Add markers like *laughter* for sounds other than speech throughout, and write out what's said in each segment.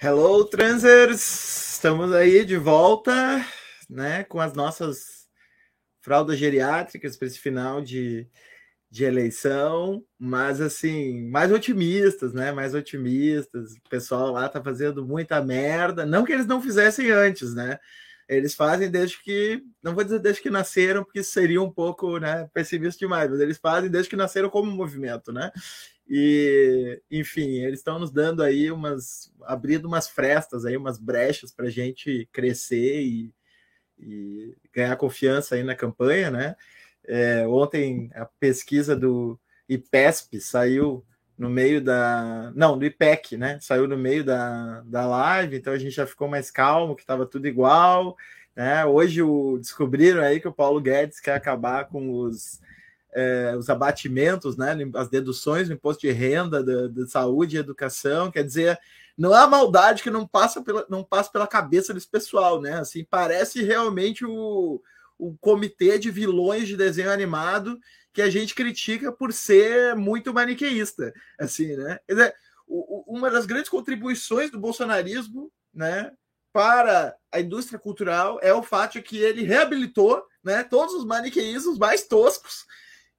Hello, transers! Estamos aí de volta, né, com as nossas fraldas geriátricas para esse final de, de eleição, mas assim, mais otimistas, né? Mais otimistas. O pessoal lá tá fazendo muita merda, não que eles não fizessem antes, né? Eles fazem desde que, não vou dizer desde que nasceram, porque seria um pouco, né, pessimista demais, mas eles fazem desde que nasceram como movimento, né? E, enfim, eles estão nos dando aí umas, abrindo umas frestas aí, umas brechas para a gente crescer e, e, ganhar confiança aí na campanha, né? É, ontem a pesquisa do IPESP saiu no meio da. Não, do IPEC, né? Saiu no meio da, da live, então a gente já ficou mais calmo, que estava tudo igual. Né? Hoje o, descobriram aí que o Paulo Guedes quer acabar com os é, os abatimentos, né, as deduções no imposto de renda, da, saúde e educação, quer dizer, não há maldade que não passa pela, não passa pela cabeça desse pessoal, né? Assim, parece realmente o, o comitê de vilões de desenho animado que a gente critica por ser muito maniqueísta, assim, né? Quer dizer, o, uma das grandes contribuições do bolsonarismo, né, para a indústria cultural é o fato de que ele reabilitou, né, todos os maniqueísmos mais toscos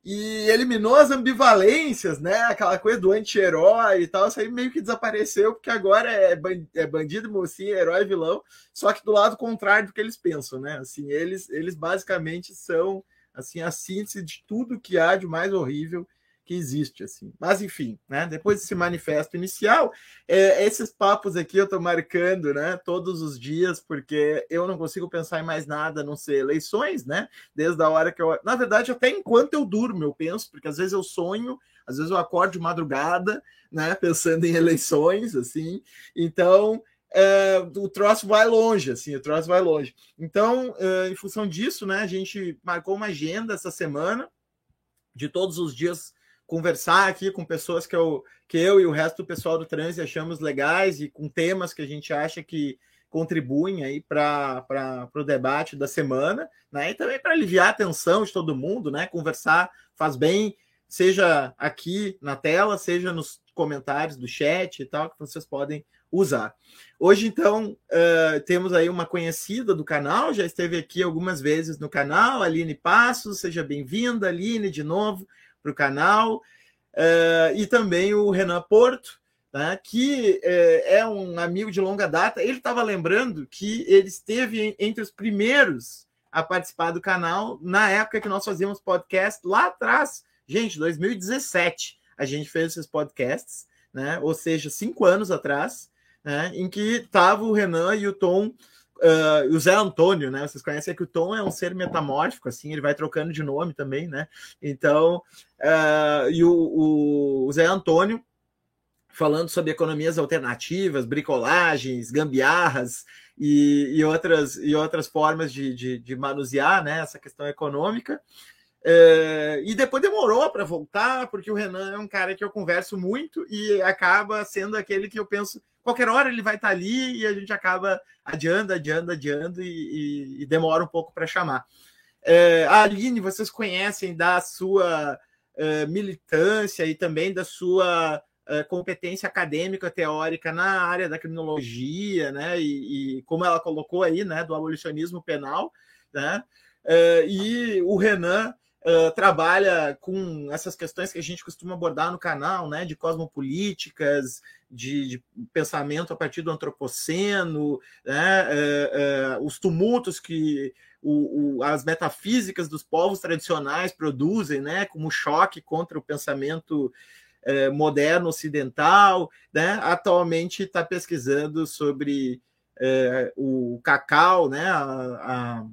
e eliminou as ambivalências, né? Aquela coisa do anti-herói e tal, isso aí meio que desapareceu, porque agora é, é bandido, mocinho, herói, vilão, só que do lado contrário do que eles pensam, né? Assim, eles, eles basicamente são assim a síntese de tudo que há de mais horrível que existe, assim. Mas, enfim, né? Depois desse manifesto inicial, é, esses papos aqui eu estou marcando, né? Todos os dias, porque eu não consigo pensar em mais nada a não ser eleições, né? Desde a hora que eu. Na verdade, até enquanto eu durmo, eu penso, porque às vezes eu sonho, às vezes eu acordo de madrugada, né? Pensando em eleições, assim. Então. É, o troço vai longe, assim, o troço vai longe. Então, é, em função disso, né, a gente marcou uma agenda essa semana de todos os dias conversar aqui com pessoas que eu, que eu e o resto do pessoal do trânsito achamos legais e com temas que a gente acha que contribuem aí para o debate da semana, né? E também para aliviar a atenção de todo mundo, né? Conversar faz bem, seja aqui na tela, seja nos comentários do chat e tal, que vocês podem usar. Hoje, então, uh, temos aí uma conhecida do canal, já esteve aqui algumas vezes no canal, Aline Passos, seja bem-vinda, Aline, de novo para o canal, uh, e também o Renan Porto, né, que uh, é um amigo de longa data. Ele estava lembrando que ele esteve entre os primeiros a participar do canal na época que nós fazíamos podcast lá atrás, gente, 2017. A gente fez esses podcasts, né? Ou seja, cinco anos atrás, né? Em que estava o Renan e o Tom Uh, o Zé Antônio, né? Vocês conhecem que o Tom é um ser metamórfico, assim, ele vai trocando de nome também, né? Então, uh, e o, o, o, Zé Antônio falando sobre economias alternativas, bricolagens, gambiarras e, e outras, e outras formas de, de, de manusear né, essa questão econômica. É, e depois demorou para voltar, porque o Renan é um cara que eu converso muito e acaba sendo aquele que eu penso, qualquer hora ele vai estar ali e a gente acaba adiando, adiando, adiando e, e, e demora um pouco para chamar. É, a Aline, vocês conhecem da sua é, militância e também da sua é, competência acadêmica teórica na área da criminologia, né? E, e, como ela colocou aí, né, do abolicionismo penal, né? É, e o Renan trabalha com essas questões que a gente costuma abordar no canal, né, de cosmopolíticas, de, de pensamento a partir do antropoceno, né, uh, uh, os tumultos que o, o, as metafísicas dos povos tradicionais produzem, né, como choque contra o pensamento moderno ocidental, né, atualmente está pesquisando sobre o cacau, né, a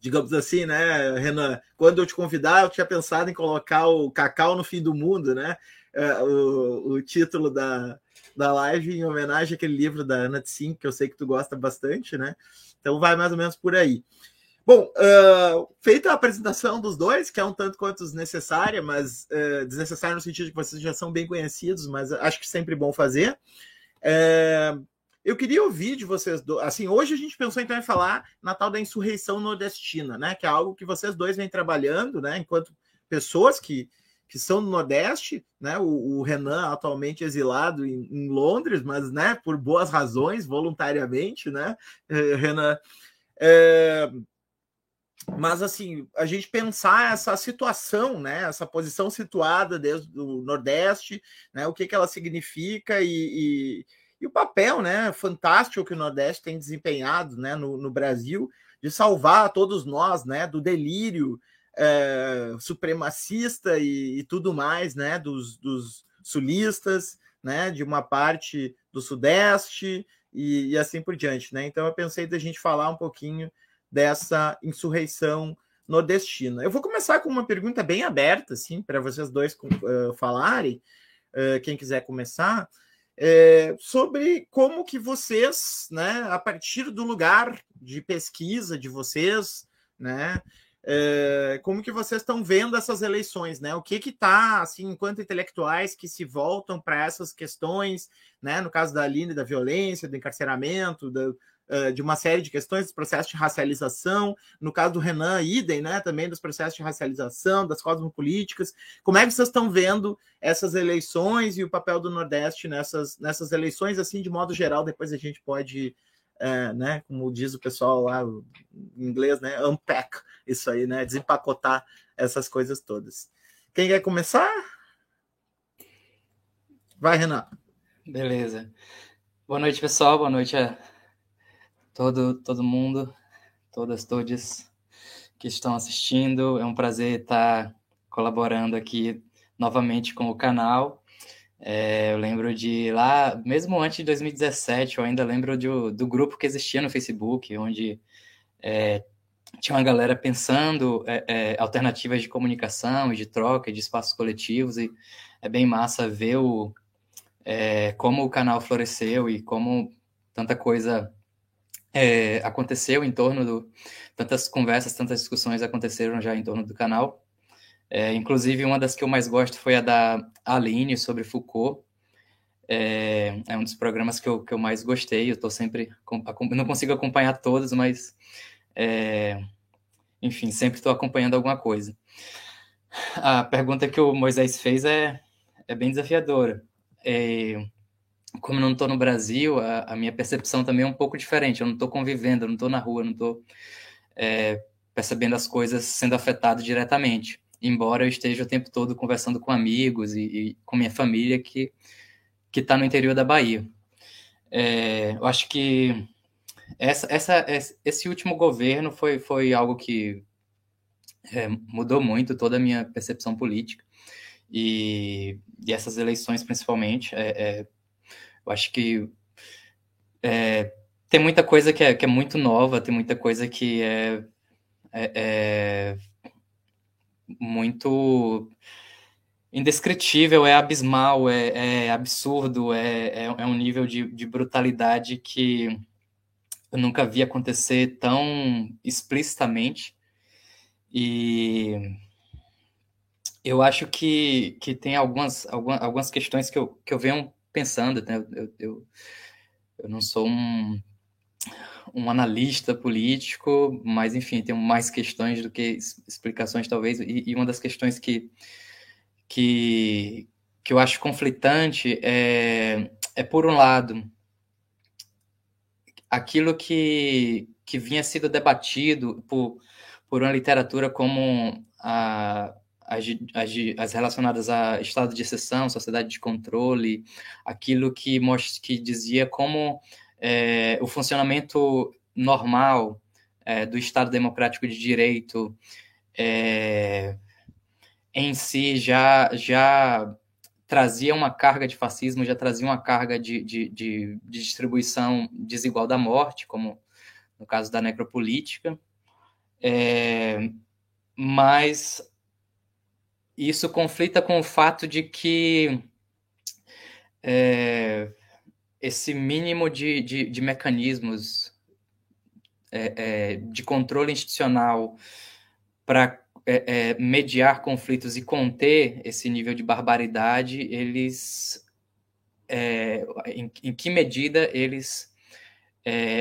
digamos assim, né, Renan? Quando eu te convidar, eu tinha pensado em colocar o Cacau no fim do mundo, né? É, o, o título da, da live em homenagem àquele livro da Ana Tsim, que eu sei que tu gosta bastante, né? Então vai mais ou menos por aí. Bom, uh, feita a apresentação dos dois, que é um tanto quanto desnecessária, mas uh, desnecessária no sentido de que vocês já são bem conhecidos, mas acho que sempre bom fazer. Uh, eu queria ouvir de vocês, do... assim, hoje a gente pensou então em falar na tal da insurreição nordestina, né, que é algo que vocês dois vêm trabalhando, né, enquanto pessoas que, que são no Nordeste, né? O, o Renan atualmente exilado em, em, Londres, mas né, por boas razões, voluntariamente, né, eh, Renan. É, mas assim, a gente pensar essa situação, né, essa posição situada desde o Nordeste, né, o que, que ela significa e, e, e, o papel, né, fantástico que o Nordeste tem desempenhado, né, no, no Brasil, de salvar todos nós, né, do delírio é, supremacista e, e, tudo mais, né, dos, dos sulistas, né, de uma parte do Sudeste e, e assim por diante, né. Então eu pensei da gente falar um pouquinho dessa insurreição nordestina. Eu vou começar com uma pergunta bem aberta, assim, para vocês dois uh, falarem, uh, quem quiser começar, é, sobre como que vocês, né, a partir do lugar de pesquisa de vocês, né, é, como que vocês estão vendo essas eleições, né? O que que está, assim, enquanto intelectuais que se voltam para essas questões, né? No caso da Aline, da violência, do encarceramento, da, de uma série de questões dos processos de racialização, no caso do Renan, idem, né, também dos processos de racialização, das cosmopolíticas. Como é que vocês estão vendo essas eleições e o papel do Nordeste nessas, nessas eleições, assim, de modo geral, depois a gente pode, é, né, como diz o pessoal lá em inglês, né, unpack isso aí, né, desempacotar essas coisas todas. Quem quer começar? Vai, Renan. Beleza. Boa noite, pessoal. Boa noite a todo, todo mundo, todas, todos que estão assistindo. É um prazer estar colaborando aqui novamente com o canal. É, eu lembro de lá, mesmo antes de 2017, eu ainda lembro do, do grupo que existia no Facebook, onde é, tinha uma galera pensando é, é alternativas de comunicação, de troca, de espaços coletivos, e é bem massa ver o, é, como o canal floresceu e como tanta coisa é, aconteceu em torno do. Tantas conversas, tantas discussões aconteceram já em torno do canal. É, inclusive, uma das que eu mais gosto foi a da Aline sobre Foucault. É, é um dos programas que eu, que eu mais gostei. Eu estou sempre. Não consigo acompanhar todos, mas. É, enfim, sempre estou acompanhando alguma coisa. A pergunta que o Moisés fez é, é bem desafiadora. É, como eu não estou no Brasil, a, a, minha percepção também é um pouco diferente. Eu não estou convivendo, eu não estou na rua, eu não estou é, percebendo as coisas sendo afetado diretamente. Embora eu esteja o tempo todo conversando com amigos e, e com minha família que que está no interior da Bahia. É, eu acho que essa, essa, esse último governo foi, foi algo que é, mudou muito toda a minha percepção política e, e essas eleições principalmente é, é eu acho que é, tem muita coisa que é, que é muito nova, tem muita coisa que é, é, é muito indescritível, é abismal, é, é absurdo, é, é, é, um nível de, de brutalidade que eu nunca vi acontecer tão explicitamente. E eu acho que, que tem algumas, algumas, algumas questões que eu, que eu venho pensando, né? eu, eu, eu não sou um, um analista político, mas enfim, tenho mais questões do que explicações, talvez, e, e uma das questões que, que, que eu acho conflitante é, é, por um lado, aquilo que, que vinha sendo debatido por, por uma literatura como a, as, as, as, relacionadas a estado de exceção, sociedade de controle, aquilo que, que dizia como é, o funcionamento normal é, do Estado Democrático de Direito é, em si já, já trazia uma carga de fascismo, já trazia uma carga de, de, de, de distribuição desigual da morte, como no caso da necropolítica. Mas isso conflita com o fato de que é, esse mínimo de, de, de mecanismos é, é, de controle institucional para é, é, mediar conflitos e conter esse nível de barbaridade, eles é, em, em, que medida eles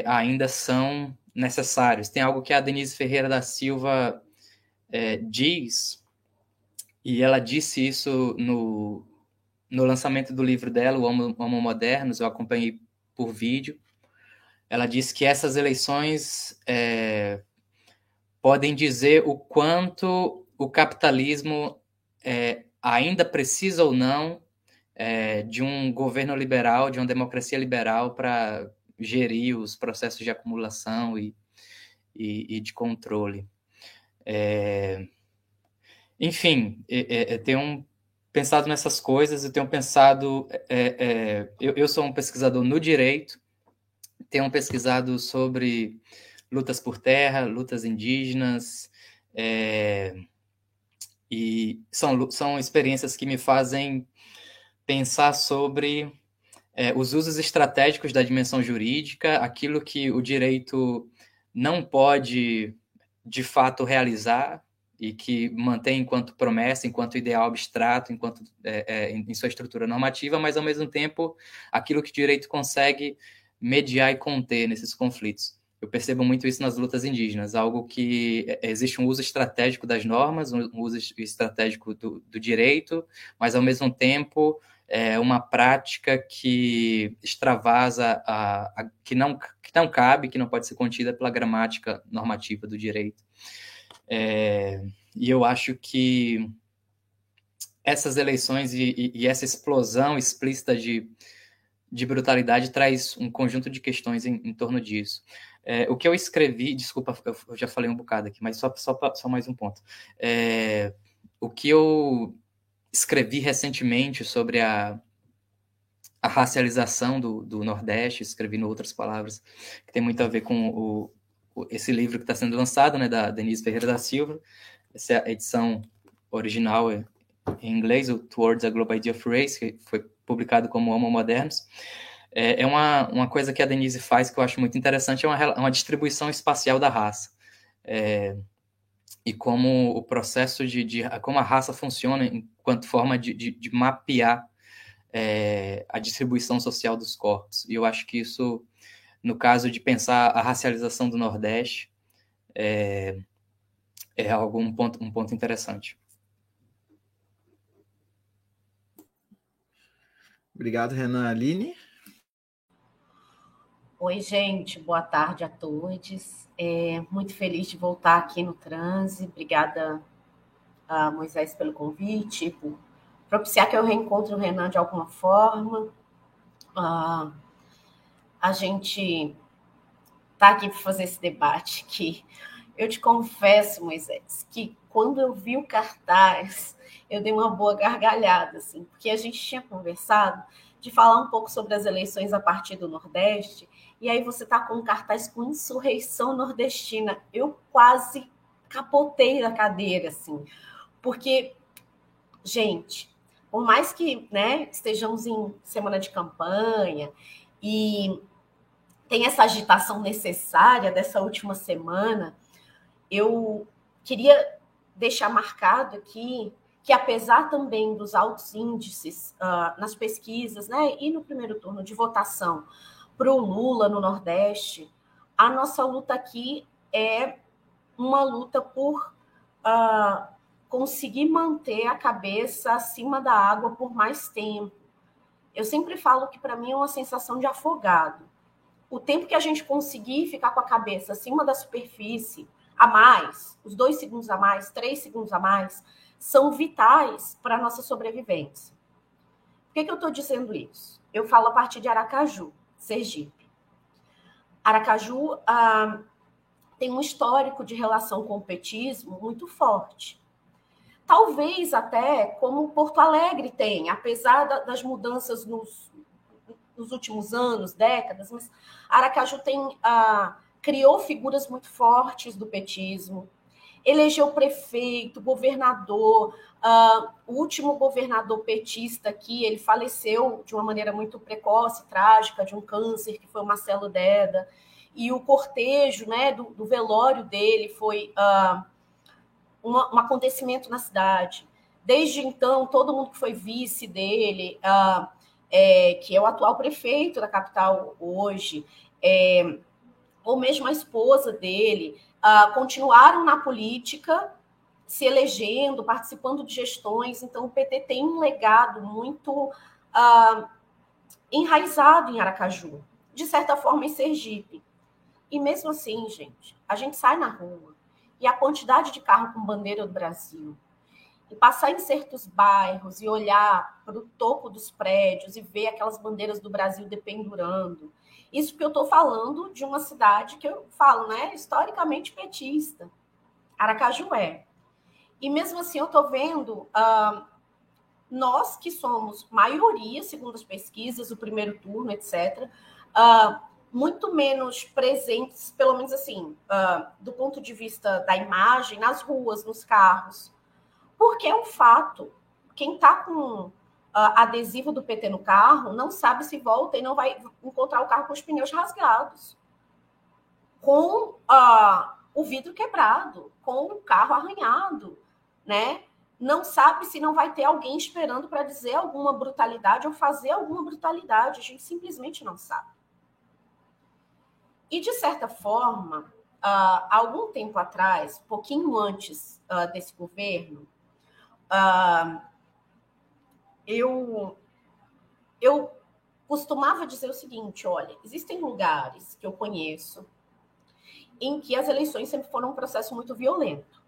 ainda são necessários? Tem algo que a Denise Ferreira da Silva diz e ela disse isso no, no lançamento do livro dela, O Homo, Homo Modernos, eu acompanhei por vídeo. Ela disse que essas eleições é, podem dizer o quanto o capitalismo é, ainda precisa ou não é, de um governo liberal, de uma democracia liberal para gerir os processos de acumulação e, e, e de controle. É, enfim, é, é, tenho pensado nessas coisas, eu tenho pensado. É, é, eu, eu sou um pesquisador no direito, tenho pesquisado sobre lutas por terra, lutas indígenas, é, e são, são experiências que me fazem pensar sobre é, os usos estratégicos da dimensão jurídica, aquilo que o direito não pode de fato realizar e que mantém enquanto promessa, enquanto ideal abstrato, enquanto é, é, em sua estrutura normativa, mas ao mesmo tempo aquilo que o direito consegue mediar e conter nesses conflitos. Eu percebo muito isso nas lutas indígenas, algo que é, existe um uso estratégico das normas, um uso estratégico do, do direito, mas ao mesmo tempo é uma prática que extravasa, a, a, que, não, que não cabe, que não pode ser contida pela gramática normativa do direito. É, e eu acho que essas eleições e, e, e, essa explosão explícita de, de brutalidade traz um conjunto de questões em, em torno disso. É, o que eu escrevi, desculpa, eu já falei um bocado aqui, mas só, só, só mais um ponto. É, o que eu escrevi recentemente sobre a, a racialização do, do Nordeste, escrevi em outras palavras, que tem muito a ver com o, esse livro que está sendo lançado, né, da Denise Ferreira da Silva, essa é a edição original em inglês, o Towards a Global Idea of Race, que foi publicado como Homo Modernos. É, é uma, uma coisa que a Denise faz que eu acho muito interessante, é uma, uma distribuição espacial da raça. É, e como o processo de, de, como a raça funciona enquanto forma de, de, de mapear é, a distribuição social dos corpos. E eu acho que isso, no caso de pensar a racialização do Nordeste, é, é algo um ponto, um ponto interessante. Obrigado, Renan Aline. Oi, gente, boa tarde a todos. É, muito feliz de voltar aqui no Transe. Obrigada, a Moisés, pelo convite, por propiciar que eu reencontre o Renan de alguma forma. Ah, a gente está aqui para fazer esse debate que eu te confesso, Moisés, que quando eu vi o cartaz, eu dei uma boa gargalhada, assim, porque a gente tinha conversado de falar um pouco sobre as eleições a partir do Nordeste e aí você tá com um cartaz com insurreição nordestina. Eu quase capotei da cadeira, assim, porque, gente, por mais que né, estejamos em semana de campanha e tem essa agitação necessária dessa última semana, eu queria deixar marcado aqui que apesar também dos altos índices uh, nas pesquisas, né, e no primeiro turno de votação para o Lula no Nordeste, a nossa luta aqui é uma luta por uh, conseguir manter a cabeça acima da água por mais tempo. Eu sempre falo que para mim é uma sensação de afogado. O tempo que a gente conseguir ficar com a cabeça acima da superfície, a mais, os dois segundos a mais, três segundos a mais, são vitais para a nossa sobrevivência. Por que, que eu estou dizendo isso? Eu falo a partir de Aracaju. Sergipe. Aracaju ah, tem um histórico de relação com o petismo muito forte. Talvez até como Porto Alegre tem, apesar da, das mudanças nos, nos, últimos anos, décadas, mas Aracaju tem ah, criou figuras muito fortes do petismo, elegeu prefeito, governador. Uh, o último governador petista aqui, ele faleceu de uma maneira muito precoce, trágica, de um câncer, que foi o Marcelo Deda. E o cortejo né, do, do velório dele foi uh, uma, um acontecimento na cidade. Desde então, todo mundo que foi vice dele, uh, é, que é o atual prefeito da capital hoje, é, ou mesmo a esposa dele, uh, continuaram na política se elegendo, participando de gestões. Então, o PT tem um legado muito uh, enraizado em Aracaju, de certa forma em Sergipe. E mesmo assim, gente, a gente sai na rua e a quantidade de carro com bandeira do Brasil, e passar em certos bairros e olhar para o topo dos prédios e ver aquelas bandeiras do Brasil dependurando. Isso que eu estou falando de uma cidade que eu falo, né, historicamente petista, Aracaju é. E mesmo assim, eu estou vendo uh, nós que somos maioria, segundo as pesquisas, o primeiro turno, etc., uh, ah, muito menos presentes, pelo menos assim, uh, do ponto de vista da imagem, nas ruas, nos carros. Porque é um fato. Quem está com adesivo do PT no carro não sabe se volta e não vai encontrar o carro com os pneus rasgados. Com o vidro quebrado, com o carro arranhado né? Não sabe se não vai ter alguém esperando para dizer alguma brutalidade ou fazer alguma brutalidade. A gente simplesmente não sabe. E, de certa forma, uh, algum tempo atrás, pouquinho antes uh, desse governo, uh, eu, eu costumava dizer o seguinte: olha, existem lugares que eu conheço em que as eleições sempre foram um processo muito violento.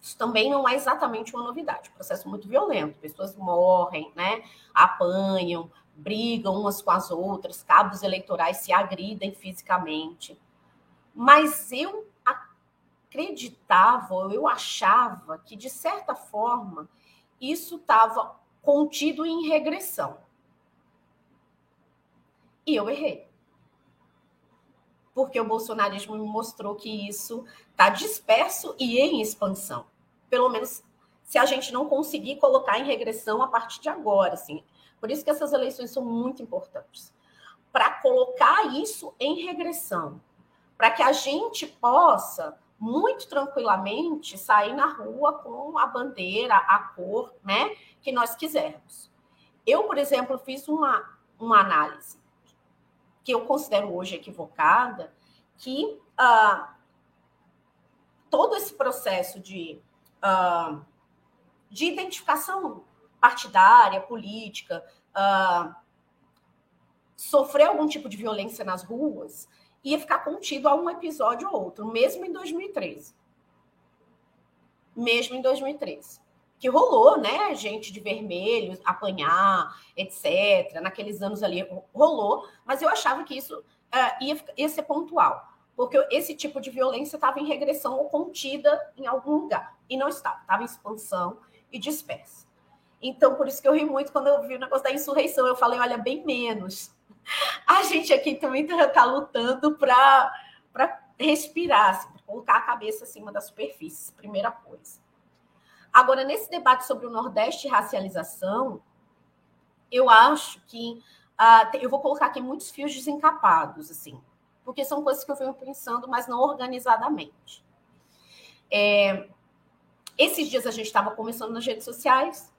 Isso também não é exatamente uma novidade. Processo muito violento, pessoas morrem, né? Apanham, brigam umas com as outras, cabos eleitorais se agridem fisicamente. Mas eu acreditava, eu achava que, de certa forma, isso estava contido em regressão. E eu errei. Porque o bolsonarismo me mostrou que isso está disperso e em expansão pelo menos se a gente não conseguir colocar em regressão a partir de agora, assim. Por isso que essas eleições são muito importantes. Para colocar isso em regressão, para que a gente possa muito tranquilamente sair na rua com a bandeira, a cor, né, que nós quisermos. Eu, por exemplo, fiz uma, uma análise que eu considero hoje equivocada, que uh, todo esse processo de uh, de identificação partidária, política, uh, sofrer algum tipo de violência nas ruas, ia ficar contido a um episódio ou outro, mesmo em 2013. Mesmo em 2013. Que rolou, né? Gente de vermelho, apanhar, etc. Naqueles anos ali rolou, mas eu achava que isso uh, ia, ia ser pontual porque esse tipo de violência estava em regressão ou contida em algum lugar. E não estava, estava em expansão e dispersa. Então, por isso que eu ri muito quando eu vi o negócio da insurreição. Eu falei, olha, bem menos. A gente aqui também está tá lutando para respirar, assim, colocar a cabeça acima da superfície, primeira coisa. Agora, nesse debate sobre o Nordeste e racialização, eu acho que uh, eu vou colocar aqui muitos fios desencapados, assim porque são coisas que eu venho pensando, mas não organizadamente. É, esses dias a gente estava conversando nas redes sociais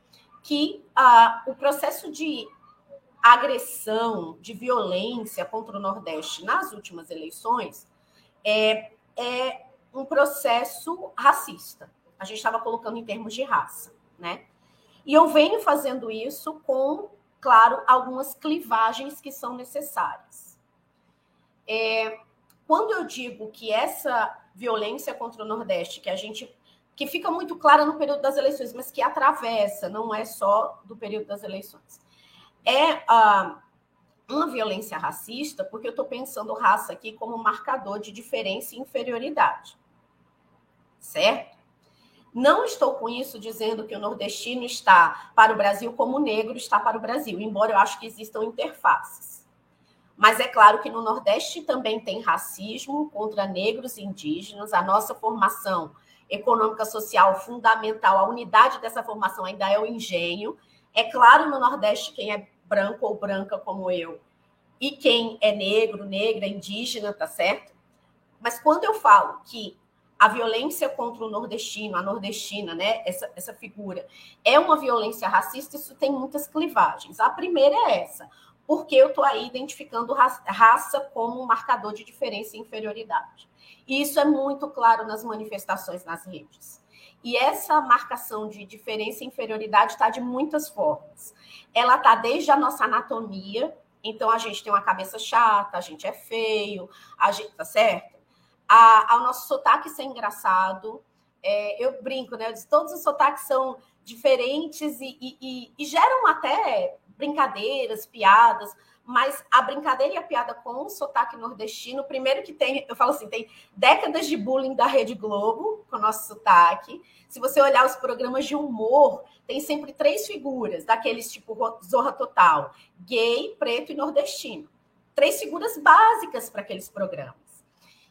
que ah, o processo de agressão, de violência contra o Nordeste nas últimas eleições é, é um processo racista. A gente estava colocando em termos de raça, né? E eu venho fazendo isso com, claro, algumas clivagens que são necessárias. É, quando eu digo que essa violência contra o Nordeste, que a gente que fica muito clara no período das eleições, mas que atravessa, não é só do período das eleições, é uh, uma violência racista, porque eu estou pensando raça aqui como marcador de diferença e inferioridade, certo? Não estou com isso dizendo que o nordestino está para o Brasil como o negro está para o Brasil, embora eu acho que existam interfaces. Mas é claro que no Nordeste também tem racismo contra negros e indígenas. A nossa formação econômica social fundamental, a unidade dessa formação ainda é o engenho. É claro no Nordeste quem é branco ou branca como eu e quem é negro, negra, indígena, tá certo? Mas quando eu falo que a violência contra o nordestino, a nordestina, né, essa, essa figura, é uma violência racista, isso tem muitas clivagens. A primeira é essa porque eu estou aí identificando raça como um marcador de diferença e inferioridade. E isso é muito claro nas manifestações nas redes. E essa marcação de diferença e inferioridade está de muitas formas. Ela está desde a nossa anatomia, então a gente tem uma cabeça chata, a gente é feio, a gente tá certo? A, ao nosso sotaque ser engraçado. É, eu brinco, né? Eu disse, todos os sotaques são diferentes e, e, e, e geram até brincadeiras, piadas, mas a brincadeira e a piada com o sotaque nordestino, primeiro que tem, eu falo assim, tem décadas de bullying da Rede Globo com o nosso sotaque. Se você olhar os programas de humor, tem sempre três figuras, daqueles tipo Zorra Total, gay, preto e nordestino. Três figuras básicas para aqueles programas.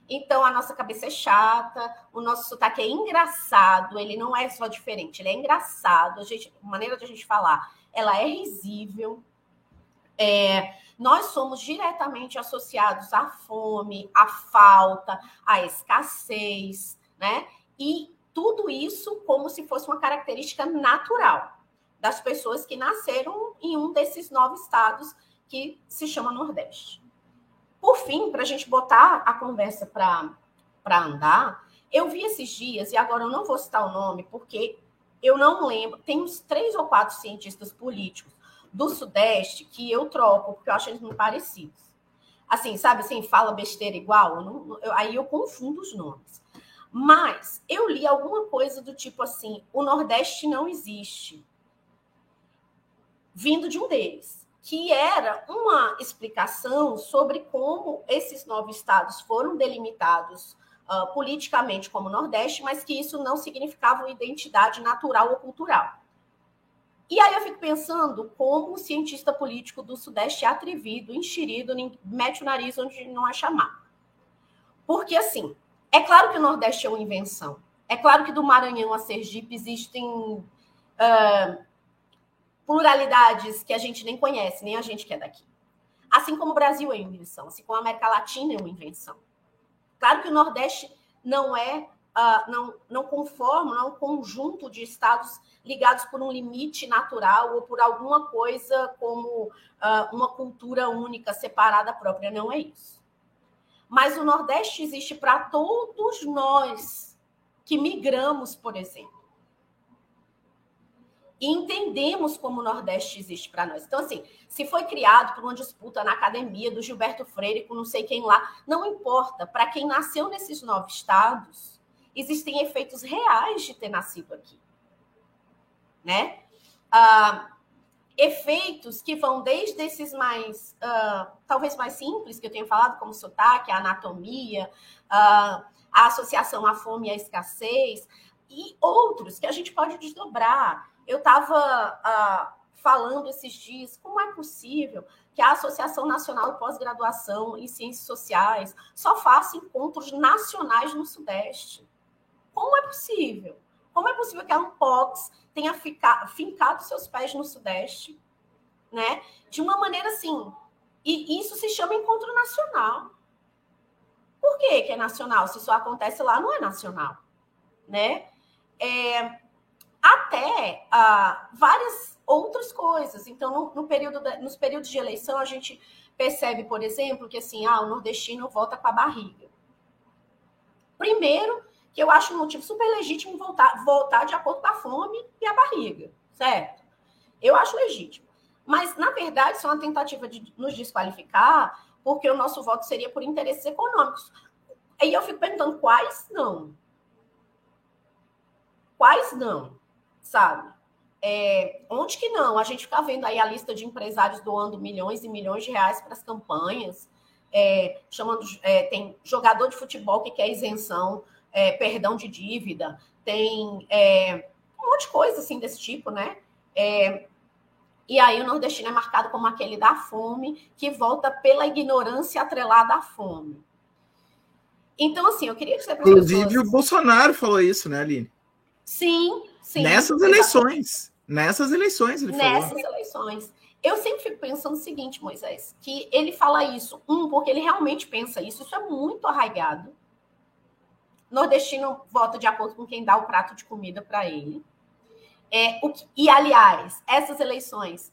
Então, a nossa cabeça é chata, o nosso sotaque é engraçado, ele não é só diferente, ele é engraçado, a, gente, a maneira de a gente falar, ela é risível. É, nós somos diretamente associados à fome, à falta, à escassez, né? E tudo isso como se fosse uma característica natural das pessoas que nasceram em um desses nove estados que se chama Nordeste. Por fim, para a gente botar a conversa para andar, eu vi esses dias, e agora eu não vou citar o nome, porque eu não lembro, tem uns três ou quatro cientistas políticos do Sudeste que eu troco, porque eu acho eles muito parecidos. Assim, sabe assim, fala besteira igual, eu não, eu, aí eu confundo os nomes. Mas eu li alguma coisa do tipo assim: o Nordeste não existe. Vindo de um deles, que era uma explicação sobre como esses nove estados foram delimitados uh, politicamente como Nordeste, mas que isso não significava uma identidade natural ou cultural. E aí eu fico pensando como o cientista político do Sudeste é atrevido, enxerido, mete o nariz onde não é chamar. Porque, assim, é claro que o Nordeste é uma invenção. É claro que do Maranhão a Sergipe existem uh, pluralidades que a gente nem conhece, nem a gente que é daqui. Assim como o Brasil é uma invenção, assim como a América Latina é uma invenção. Claro que o Nordeste não é uh, não, não conforma, não é um conjunto de estados ligados por um limite natural ou por alguma coisa como uh, uma cultura única, separada própria. Não é isso. Mas o Nordeste existe para todos nós que migramos, por exemplo. E entendemos como o Nordeste existe para nós. Então, assim, se foi criado por uma disputa na academia do Gilberto Freire com não sei quem lá, não importa. Para quem nasceu nesses nove estados, existem efeitos reais de ter nascido aqui, né? Ah, efeitos que vão desde esses mais, uh, talvez mais simples, que eu tenho falado, como sotaque, a anatomia, uh, a associação à fome e à escassez, e outros que a gente pode desdobrar. Eu estava falando esses dias, como é possível que a Associação Nacional de Pós-Graduação em Ciências Sociais só faça encontros nacionais no Sudeste? Como é possível? Como é possível que a Unpox tenha ficar, fincado seus pés no Sudeste, né? De uma maneira assim. E isso se chama encontro nacional. Por que, que é nacional? Se isso acontece lá, não é nacional, né? É, até ah, várias outras coisas. Então, no, no período da, nos períodos de eleição, a gente percebe, por exemplo, que assim, ah, o nordestino vota com a barriga. Primeiro, que eu acho um motivo super legítimo voltar, voltar de acordo com a fome e a barriga, certo? Eu acho legítimo. Mas, na verdade, isso é uma tentativa de nos desqualificar, porque o nosso voto seria por interesses econômicos. Aí eu fico perguntando quais não. Quais não, sabe? É, onde que não? A gente fica vendo aí a lista de empresários doando milhões e milhões de reais para as campanhas, é, chamando, é, tem jogador de futebol que quer isenção é, perdão de dívida, tem é, um monte de coisa assim desse tipo, né? É, e aí o nordestino é marcado como aquele da fome, que volta pela ignorância atrelada à fome. Então, assim, eu queria que você... Inclusive pessoas... o Bolsonaro falou isso, né, Aline? Sim, sim. Nessas eleições. Nessas eleições, ele Nessas falou. Nessas eleições. Eu sempre fico pensando o seguinte, Moisés, que ele fala isso, um, porque ele realmente pensa isso, isso é muito arraigado nordestino vota de acordo com quem dá o prato de comida para ele. É, que, e, aliás, essas eleições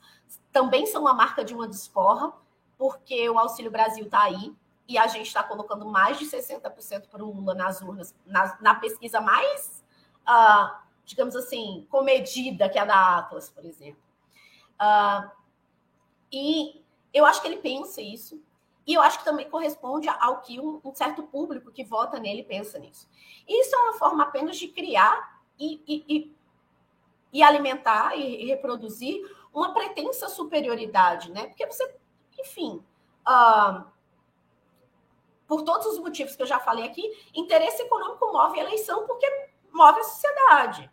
também são uma marca de uma desporra, porque o Auxílio Brasil está aí e a gente está colocando mais de 60% para o Lula nas urnas, na, na, pesquisa mais uh, digamos assim, comedida que a da Atlas, por exemplo. Uh, e eu acho que ele pensa isso. E eu acho que também corresponde ao que um, um, certo público que vota nele pensa nisso. E isso é uma forma apenas de criar e, e, e, e alimentar e, reproduzir uma pretensa superioridade, né? Porque você, enfim, uh, por todos os motivos que eu já falei aqui, interesse econômico move a eleição porque move a sociedade.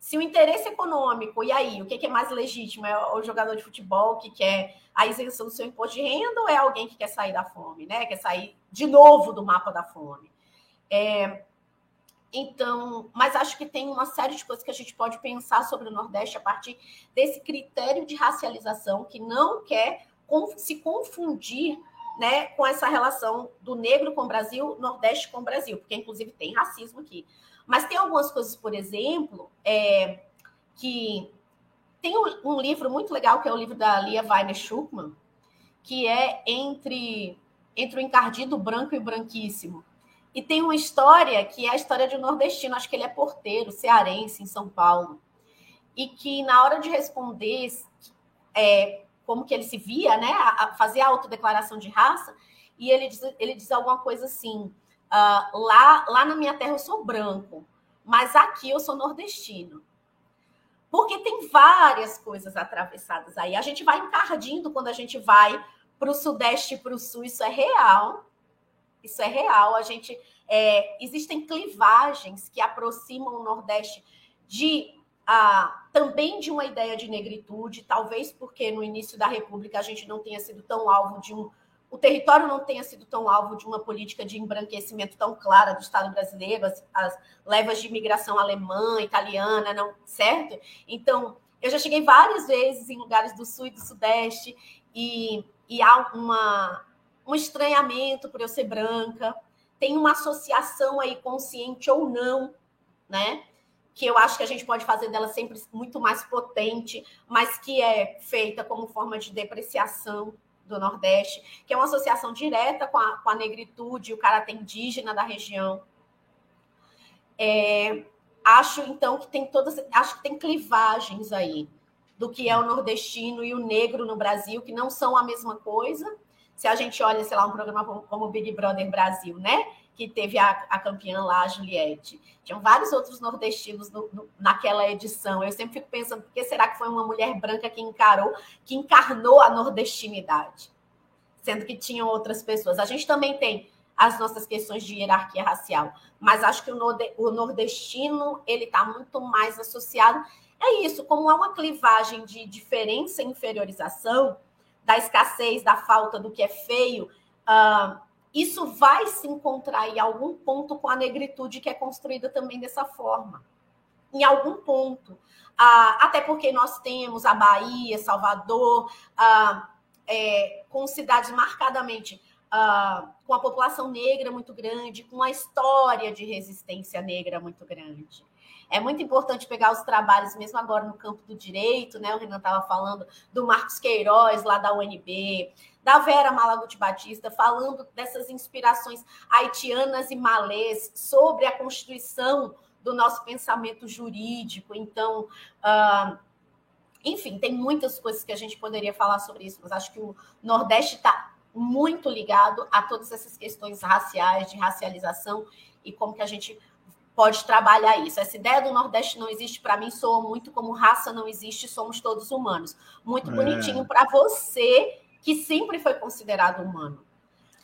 Se o interesse econômico, e aí, o que é mais legítimo? É o jogador de futebol que quer a isenção do seu imposto de renda ou é alguém que quer sair da fome, né? Quer sair de novo do mapa da fome? É, então, mas acho que tem uma série de coisas que a gente pode pensar sobre o Nordeste a partir desse critério de racialização que não quer se confundir né, com essa relação do negro com o Brasil, Nordeste com o Brasil, porque inclusive tem racismo aqui. Mas tem algumas coisas, por exemplo, é, que tem um, um, livro muito legal que é o livro da Lia Weiner Schuckman, que é entre entre o encardido branco e branquíssimo. E tem uma história que é a história de um nordestino, acho que ele é porteiro, cearense, em São Paulo. E que na hora de responder é, como que ele se via, né, a, a fazer a autodeclaração de raça, e ele diz, ele diz alguma coisa assim: uh, lá, lá na minha terra eu sou branco, mas aqui eu sou nordestino. Porque tem várias coisas atravessadas aí. A gente vai encardindo quando a gente vai para o Sudeste e para o Sul, isso é real. Isso é real. A gente é, existem clivagens que aproximam o Nordeste de ah, também de uma ideia de negritude, talvez porque no início da República a gente não tenha sido tão alvo de um. O território não tenha sido tão alvo de uma política de embranquecimento tão clara do Estado brasileiro, as, as levas de imigração alemã, italiana, não, certo? Então, eu já cheguei várias vezes em lugares do Sul e do Sudeste e, e há uma, um estranhamento por eu ser branca, tem uma associação aí consciente ou não, né? Que eu acho que a gente pode fazer dela sempre muito mais potente, mas que é feita como forma de depreciação do Nordeste, que é uma associação direta com a, com a negritude, o caráter indígena da região. É, acho então que tem todas, acho que tem clivagens aí do que é o nordestino e o negro no Brasil, que não são a mesma coisa, se a gente olha, sei lá, um programa como Big Brother Brasil, né? Que teve a, a campeã lá, a Juliette. Tinham vários outros nordestinos no, no, naquela edição. Eu sempre fico pensando, por que será que foi uma mulher branca que encarou, que encarnou a nordestinidade? Sendo que tinham outras pessoas. A gente também tem as nossas questões de hierarquia racial, mas acho que o, norde, o nordestino ele está muito mais associado. É isso, como há uma clivagem de diferença e inferiorização, da escassez, da falta, do que é feio, uh, isso vai se encontrar em algum ponto com a negritude que é construída também dessa forma. Em algum ponto. Uh, até porque nós temos a Bahia, Salvador, uh, é, com cidades marcadamente com a população negra muito grande, com a história de resistência negra muito grande. É muito importante pegar os trabalhos, mesmo agora no campo do direito, né? O Renan estava falando do Marcos Queiroz, lá da UNB, da Vera Malaguti Batista, falando dessas inspirações haitianas e malês sobre a constituição do nosso pensamento jurídico. Então, uh, enfim, tem muitas coisas que a gente poderia falar sobre isso, mas acho que o Nordeste está muito ligado a todas essas questões raciais, de racialização e como que a gente pode trabalhar isso. Essa ideia do Nordeste não existe para mim soa muito como raça não existe, somos todos humanos. Muito é. bonitinho para você que sempre foi considerado humano.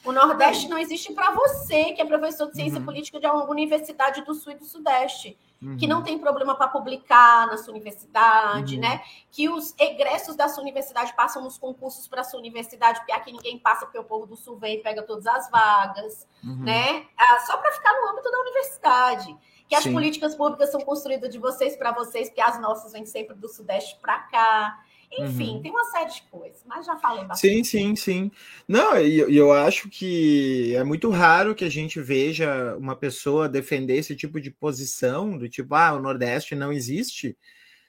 O Nordeste não existe para você, que é professor de ciência uhum. política de uma universidade do Sul e do Sudeste, uhum. que não tem problema para publicar na sua universidade, uhum. né? Que os egressos da sua universidade passam nos concursos para a sua universidade, porque aqui ninguém passa, porque o povo do Sul vem e pega todas as vagas, uhum. né? Ah, só para ficar no âmbito da universidade. Que as Sim. políticas públicas são construídas de vocês para vocês, porque as nossas vêm sempre do Sudeste para cá. Enfim, uhum. tem uma série de coisas, mas já falei bastante. Sim, sim, sim. Não, e eu, eu acho que é muito raro que a gente veja uma pessoa defender esse tipo de posição, do tipo, ah, o Nordeste não existe,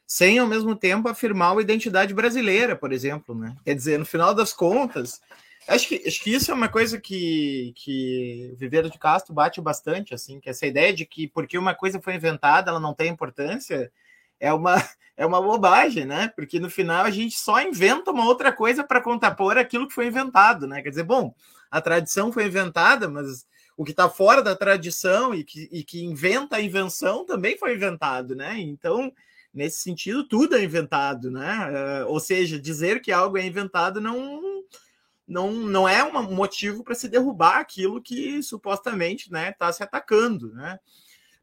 sem ao mesmo tempo afirmar uma identidade brasileira, por exemplo, né? Quer dizer, no final das contas, Acho que, acho que isso é uma coisa que, que o Viveiro de Castro bate bastante, assim, que essa ideia de que porque uma coisa foi inventada, ela não tem importância, é uma, *laughs* é uma bobagem, né? Porque no final a gente só inventa uma outra coisa para contrapor aquilo que foi inventado, né? Quer dizer, bom, a tradição foi inventada, mas o que está fora da tradição e que, e que inventa a invenção também foi inventado, né? Então, nesse sentido, tudo é inventado, né? Uh, ou seja, dizer que algo é inventado não não, não é um motivo para se derrubar aquilo que supostamente está né, tá se atacando, né?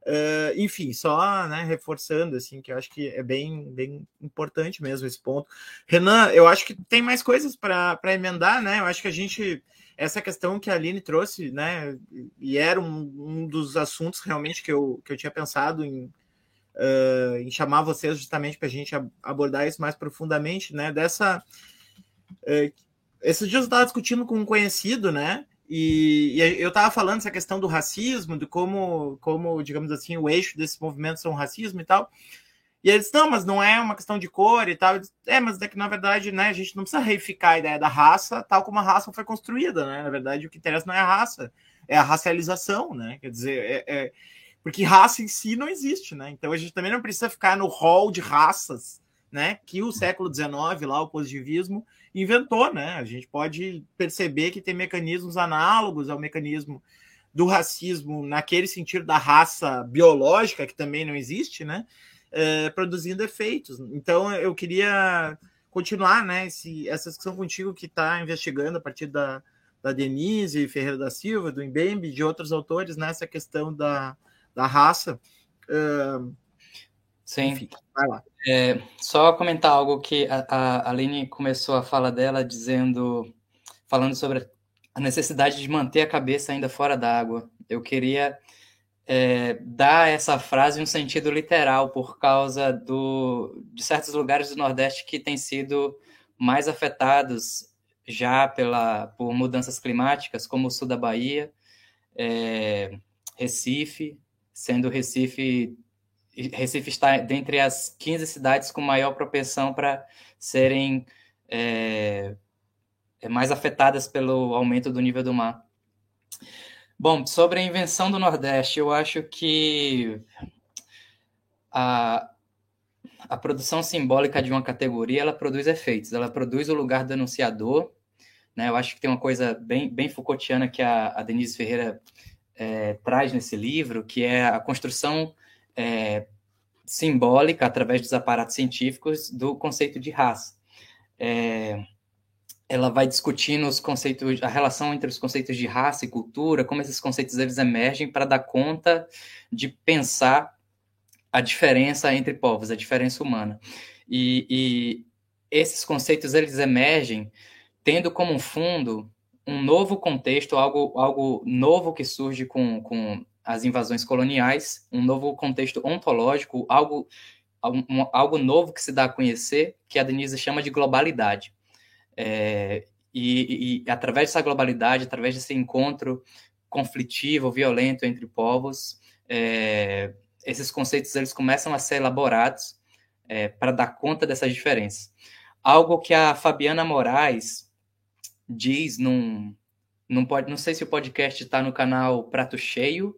Uh, enfim, só né, reforçando assim que eu acho que é bem, bem importante mesmo esse ponto. Renan, eu acho que tem mais coisas para emendar, né? Eu acho que a gente essa questão que a Aline trouxe, né, e era um, um dos assuntos realmente que eu, que eu tinha pensado em, uh, em chamar vocês justamente para a gente abordar isso mais profundamente, né, dessa... Uh, esses dias eu estava discutindo com um conhecido, né, e, e eu estava falando essa questão do racismo, de como, como, digamos assim, o eixo desses movimentos são racismo e tal, e eles, não, mas não é uma questão de cor e tal. é, mas é que na verdade, né, a gente não precisa reificar a ideia da raça tal como a raça foi construída, né? Na verdade, o que interessa não é a raça, é a racialização, né? Quer dizer, é, é... porque raça em si não existe, né? Então a gente também não precisa ficar no hall de raças, né? Que o século XIX, lá, o positivismo, inventou, né? A gente pode perceber que tem mecanismos análogos ao mecanismo do racismo naquele sentido da raça biológica, que também não existe, né? é, produzindo efeitos. Então, eu queria continuar né, esse, essa discussão contigo que está investigando a partir da, da Denise Ferreira da Silva, do Embembe, de outros autores nessa questão da, da raça. Uh, Sim. Enfim, vai lá. É, só comentar algo que a, a Aline começou a fala dela dizendo, falando sobre a necessidade de manter a cabeça ainda fora d'água. Eu queria é, dá essa frase um sentido literal por causa do, de certos lugares do Nordeste que têm sido mais afetados já pela, por mudanças climáticas, como o sul da Bahia, é, Recife, sendo Recife Recife está dentre as 15 cidades com maior propensão para serem é, mais afetadas pelo aumento do nível do mar. Bom, sobre a invenção do Nordeste, eu acho que a, a produção simbólica de uma categoria, ela produz efeitos, ela produz o lugar do né? Eu acho que tem uma coisa bem, bem Foucaultiana que a, a Denise Ferreira é, traz nesse livro, que é a construção é, simbólica, através dos aparatos científicos, do conceito de raça. É, ela vai discutindo os conceitos, a relação entre os conceitos de raça e cultura, como esses conceitos eles emergem para dar conta de pensar a diferença entre povos, a diferença humana. E, e esses conceitos eles emergem tendo como fundo um novo contexto, algo, algo novo que surge com, com as invasões coloniais, um novo contexto ontológico, algo, um, algo novo que se dá a conhecer, que a Denise chama de globalidade. É, e, e, através dessa globalidade, através desse encontro conflitivo, violento entre povos, é, esses conceitos eles começam a ser elaborados é, para dar conta dessas diferenças. Algo que a Fabiana Moraes diz num, num não sei se o podcast está no canal Prato Cheio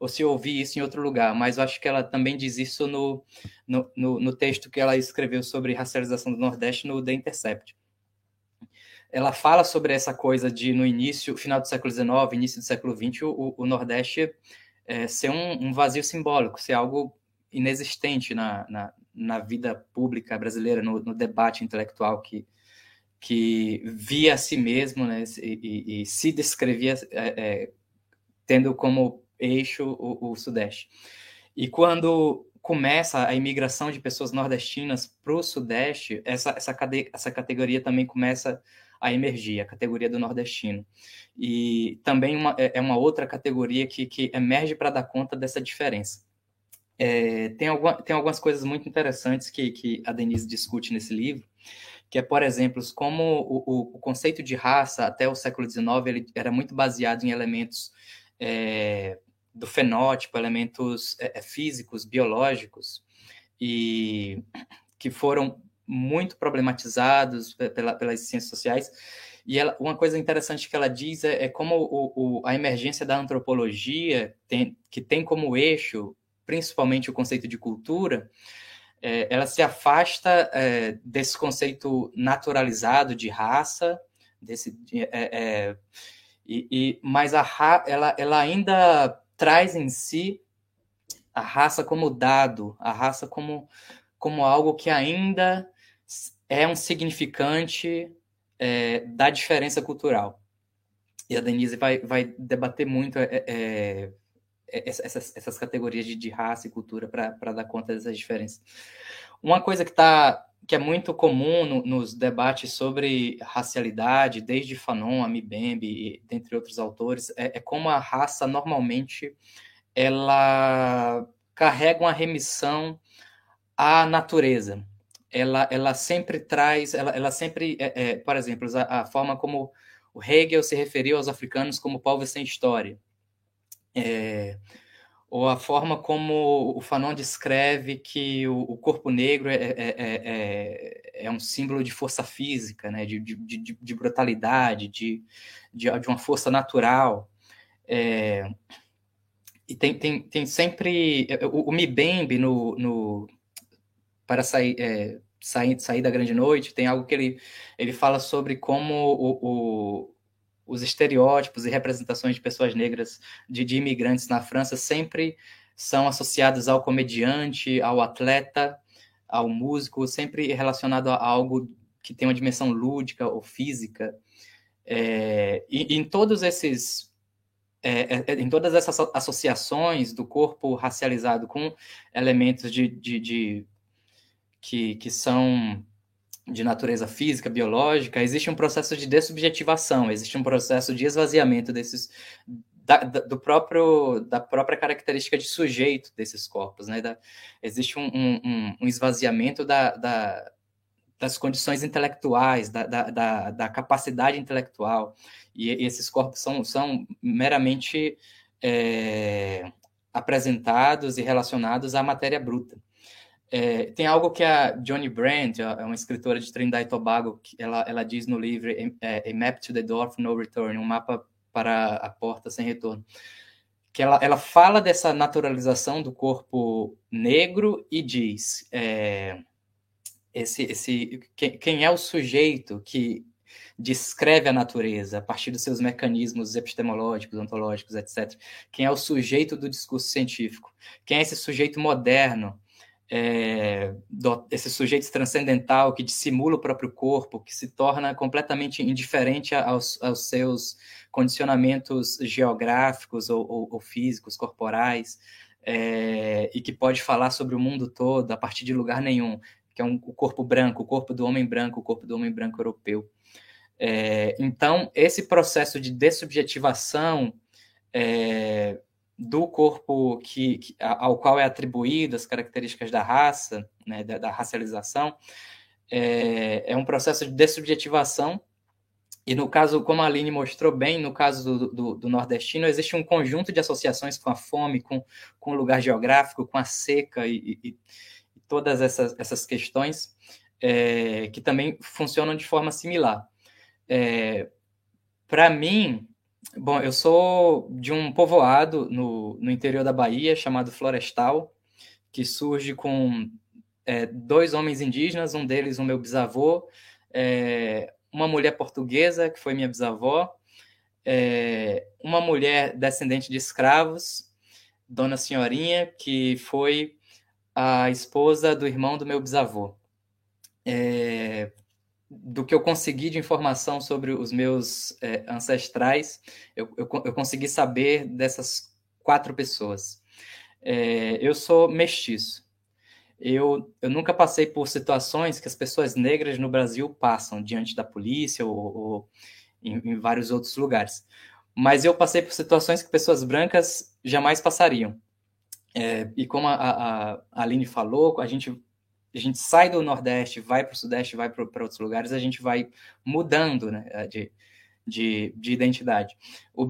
ou se eu ouvi isso em outro lugar, mas eu acho que ela também diz isso no, no, no, no texto que ela escreveu sobre racialização do Nordeste no The Intercept. Ela fala sobre essa coisa de, no início, final do século XIX, início do século XX, o, o Nordeste é, ser um, um, vazio simbólico, ser algo inexistente na, na, na vida pública brasileira, no, no, debate intelectual que, que via a si mesmo né, e, e, e se descrevia é, é, tendo como eixo o, o Sudeste. E quando começa a imigração de pessoas nordestinas para o Sudeste, essa, essa, cade, essa categoria também começa a emergir, a categoria do nordestino. E também uma, é, é uma outra categoria que, que emerge para dar conta dessa diferença. É, tem, alguma, tem algumas coisas muito interessantes que, que a Denise discute nesse livro, que é, por exemplo, como o, o, conceito de raça até o século XIX ele era muito baseado em elementos é, do fenótipo, elementos é, é físicos, biológicos, e que foram muito problematizados pela, pelas ciências sociais. E ela, uma coisa interessante que ela diz é, é como o, o, a emergência da antropologia, tem, que tem como eixo principalmente o conceito de cultura, é, ela se afasta é, desse conceito naturalizado de raça, desse, é, é, e, e, mas a, ela, ela ainda traz em si a raça como dado, a raça como, como algo que ainda é um significante é, da diferença cultural. E a Denise vai, vai debater muito é, é, é essas, essas categorias de, de raça e cultura para dar conta dessas diferenças. Uma coisa que está que é muito comum no, nos debates sobre racialidade, desde Fanon, Amibembe, dentre outros autores, é, é, como a raça normalmente ela carrega uma remissão à natureza. Ela, ela sempre traz, ela, ela sempre, é, é, por exemplo, a, a, forma como o Hegel se referiu aos africanos como povos sem história. É, ou a forma como o Fanon descreve que o, o corpo negro é, é, é, é, é um símbolo de força física, né? de, de, de, de brutalidade, de, de, de, uma força natural. É, e tem, tem, tem sempre. O, o Mibembe, no, no, para sair, sair, sair da grande noite, tem algo que ele, ele fala sobre como o, o os estereótipos e representações de pessoas negras, de, de imigrantes na França, sempre são associados ao comediante, ao atleta, ao músico, sempre relacionado a algo que tem uma dimensão lúdica ou física. É, e, e, em todos esses é, é, é em todas essas associações do corpo racializado com elementos de, de, de que, que são de natureza física, biológica, existe um processo de dessubjetivação, existe um processo de esvaziamento desses da, da, do próprio da própria característica de sujeito desses corpos, né? Da, existe um, um, um esvaziamento da, da, das condições intelectuais, da, da, da, capacidade intelectual, e, e esses corpos são, são meramente é, apresentados e relacionados à matéria bruta. É, tem algo que a Johnny Brandt, é uma escritora de Trinidad e Tobago, ela, ela diz no livro é, A Map to the Door of No Return, um mapa para a porta sem retorno, que ela, ela fala dessa naturalização do corpo negro e diz é, esse, esse quem, quem é o sujeito que descreve a natureza a partir dos seus mecanismos epistemológicos, ontológicos, etc. Quem é o sujeito do discurso científico? Quem é esse sujeito moderno é, do, esse sujeito transcendental que dissimula o próprio corpo, que se torna completamente indiferente aos, aos seus condicionamentos geográficos ou, ou, ou físicos, corporais, é, e que pode falar sobre o mundo todo a partir de lugar nenhum, que é um, o corpo branco, o corpo do homem branco, o corpo do homem branco europeu. É, então, esse processo de dessubjetivação é, do corpo que, que, ao qual é atribuído as características da raça, né, da, da racialização, é, é, um processo de dessubjetivação. E no caso, como a Aline mostrou bem, no caso do, do, do, nordestino, existe um conjunto de associações com a fome, com, com o lugar geográfico, com a seca e, e, e todas essas, essas questões é, que também funcionam de forma similar. É, Para mim, Bom, eu sou de um povoado no, no interior da Bahia chamado Florestal, que surge com é, dois homens indígenas, um deles o meu bisavô, é, uma mulher portuguesa, que foi minha bisavó, é, uma mulher descendente de escravos, Dona Senhorinha, que foi a esposa do irmão do meu bisavô. Do que eu consegui de informação sobre os meus é, ancestrais, eu, eu, eu, consegui saber dessas quatro pessoas. É, eu sou mestiço. Eu, eu nunca passei por situações que as pessoas negras no Brasil passam diante da polícia ou, ou em, em, vários outros lugares. Mas eu passei por situações que pessoas brancas jamais passariam. É, e como a, a, a Aline falou, a gente a gente sai do Nordeste, vai para o Sudeste, vai para outros lugares, a gente vai mudando né, eh, de, de, de identidade. O,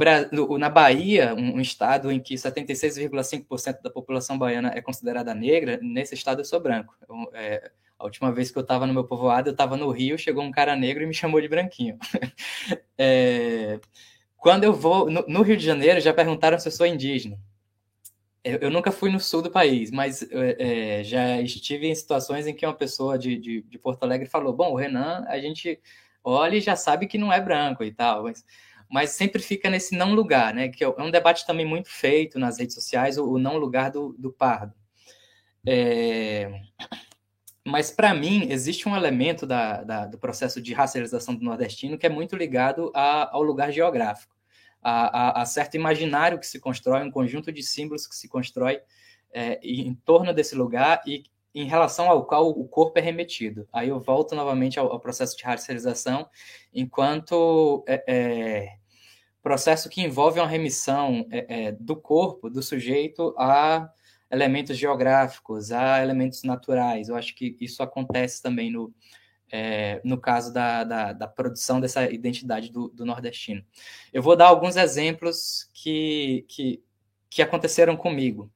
na Bahia, um, um estado em que 76,5% da população baiana é considerada negra, nesse estado eu sou branco. Eu, é, A última vez que eu estava no meu povoado, eu estava no Rio, chegou um cara negro e me *laughs* chamou de branquinho. *laughs* é, quando eu vou no, no, Rio de Janeiro, já perguntaram se eu sou indígena. Eu, nunca fui no sul do país, mas é, é, já estive em situações em que uma pessoa de, de, de, Porto Alegre falou: Bom, o Renan, a gente olha e já sabe que não é branco e tal, mas, mas sempre fica nesse não lugar, né? Que é um debate também muito feito nas redes sociais, o, o não lugar do, do pardo. É, mas, para mim, existe um elemento da, da, do processo de racialização do nordestino que é muito ligado a, ao lugar geográfico, a, a, a, certo imaginário que se constrói, um conjunto de símbolos que se constrói é, em torno desse lugar e em relação ao qual o corpo é remetido. Aí eu volto novamente ao, ao processo de racialização, enquanto é, é, processo que envolve uma remissão é, é, do corpo, do sujeito, a elementos geográficos, a elementos naturais. Eu acho que isso acontece também no, é, no caso da, da, da, produção dessa identidade do, do, nordestino. Eu vou dar alguns exemplos que, que, que aconteceram comigo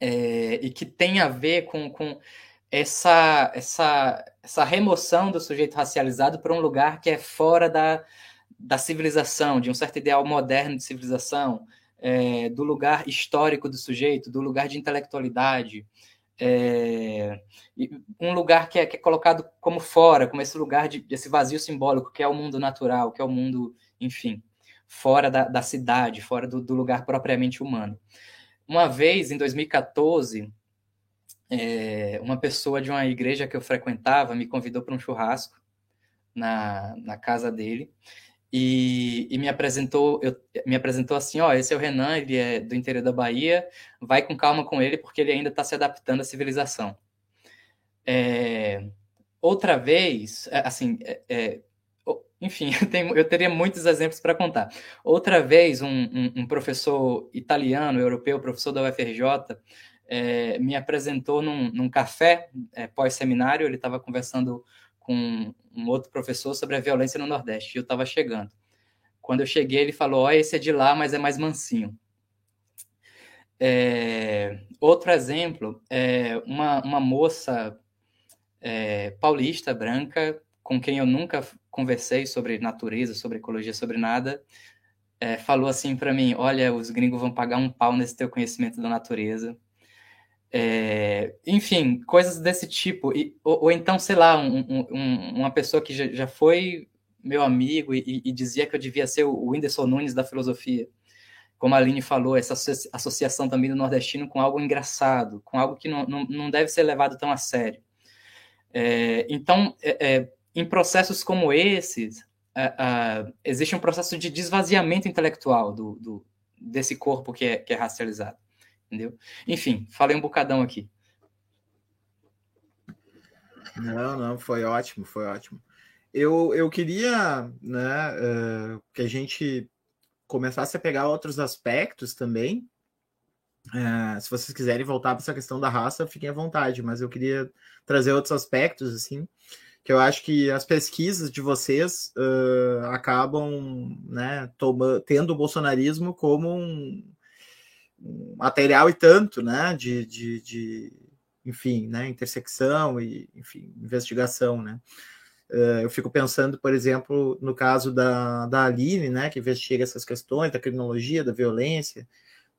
é, e que tem a ver com, com essa, essa, essa remoção do sujeito racializado para um lugar que é fora da, da civilização, de um certo ideal moderno de civilização, é, do lugar histórico do sujeito, do lugar de intelectualidade, é, um lugar que é, que é, colocado como fora, como esse lugar de vazio simbólico que é o mundo natural, que é o mundo, enfim, fora da, da cidade, fora do, do, lugar propriamente humano. Uma vez, em 2014, é, uma pessoa de uma igreja que eu frequentava me convidou para um churrasco na, na casa dele e, e, me apresentou eu, me apresentou assim ó esse é o Renan ele é do interior da Bahia vai com calma com ele porque ele ainda está se adaptando à civilização. É, outra vez é, assim é, é enfim *laughs* eu, tenho, eu, teria muitos exemplos para contar. Outra vez um, um, um, professor italiano europeu professor da UFRJ é, me apresentou num, num café é, pós seminário ele estava conversando com um outro professor sobre a violência no Nordeste. E eu estava chegando. Quando eu cheguei, ele falou: Ó, oh, esse é de lá, mas é mais mansinho. É, outro exemplo é uma, uma moça é, paulista, branca, com quem eu nunca conversei sobre natureza, sobre ecologia, sobre nada, é, falou assim para mim: Olha, os gringos vão pagar um pau nesse teu conhecimento da natureza. É, enfim, coisas desse tipo. E, ou, ou então, sei lá, um, um, uma pessoa que já, já foi meu amigo e, e, dizia que eu devia ser o Whindersson Nunes da filosofia. Como a Aline falou, essa associação também do nordestino com algo engraçado, com algo que não, não, deve ser levado tão a sério. É, então, é, é em processos como esses, existe um processo de desvaziamento intelectual do, do desse corpo que é, que é racializado entendeu? Enfim, falei um bocadão aqui. Não, não, foi ótimo, foi ótimo. Eu, eu queria né, uh, que a gente começasse a pegar outros aspectos também. Uh, se vocês quiserem voltar para essa questão da raça, fiquem à vontade, mas eu queria trazer outros aspectos, assim, que eu acho que as pesquisas de vocês uh, acabam né, toma, tendo o bolsonarismo como um, material e tanto, né, de, de, de enfim, né, intersecção e, enfim, investigação, né. Uh, eu fico pensando, por exemplo, no caso da, da Aline, né, que investiga essas questões da criminologia, da violência,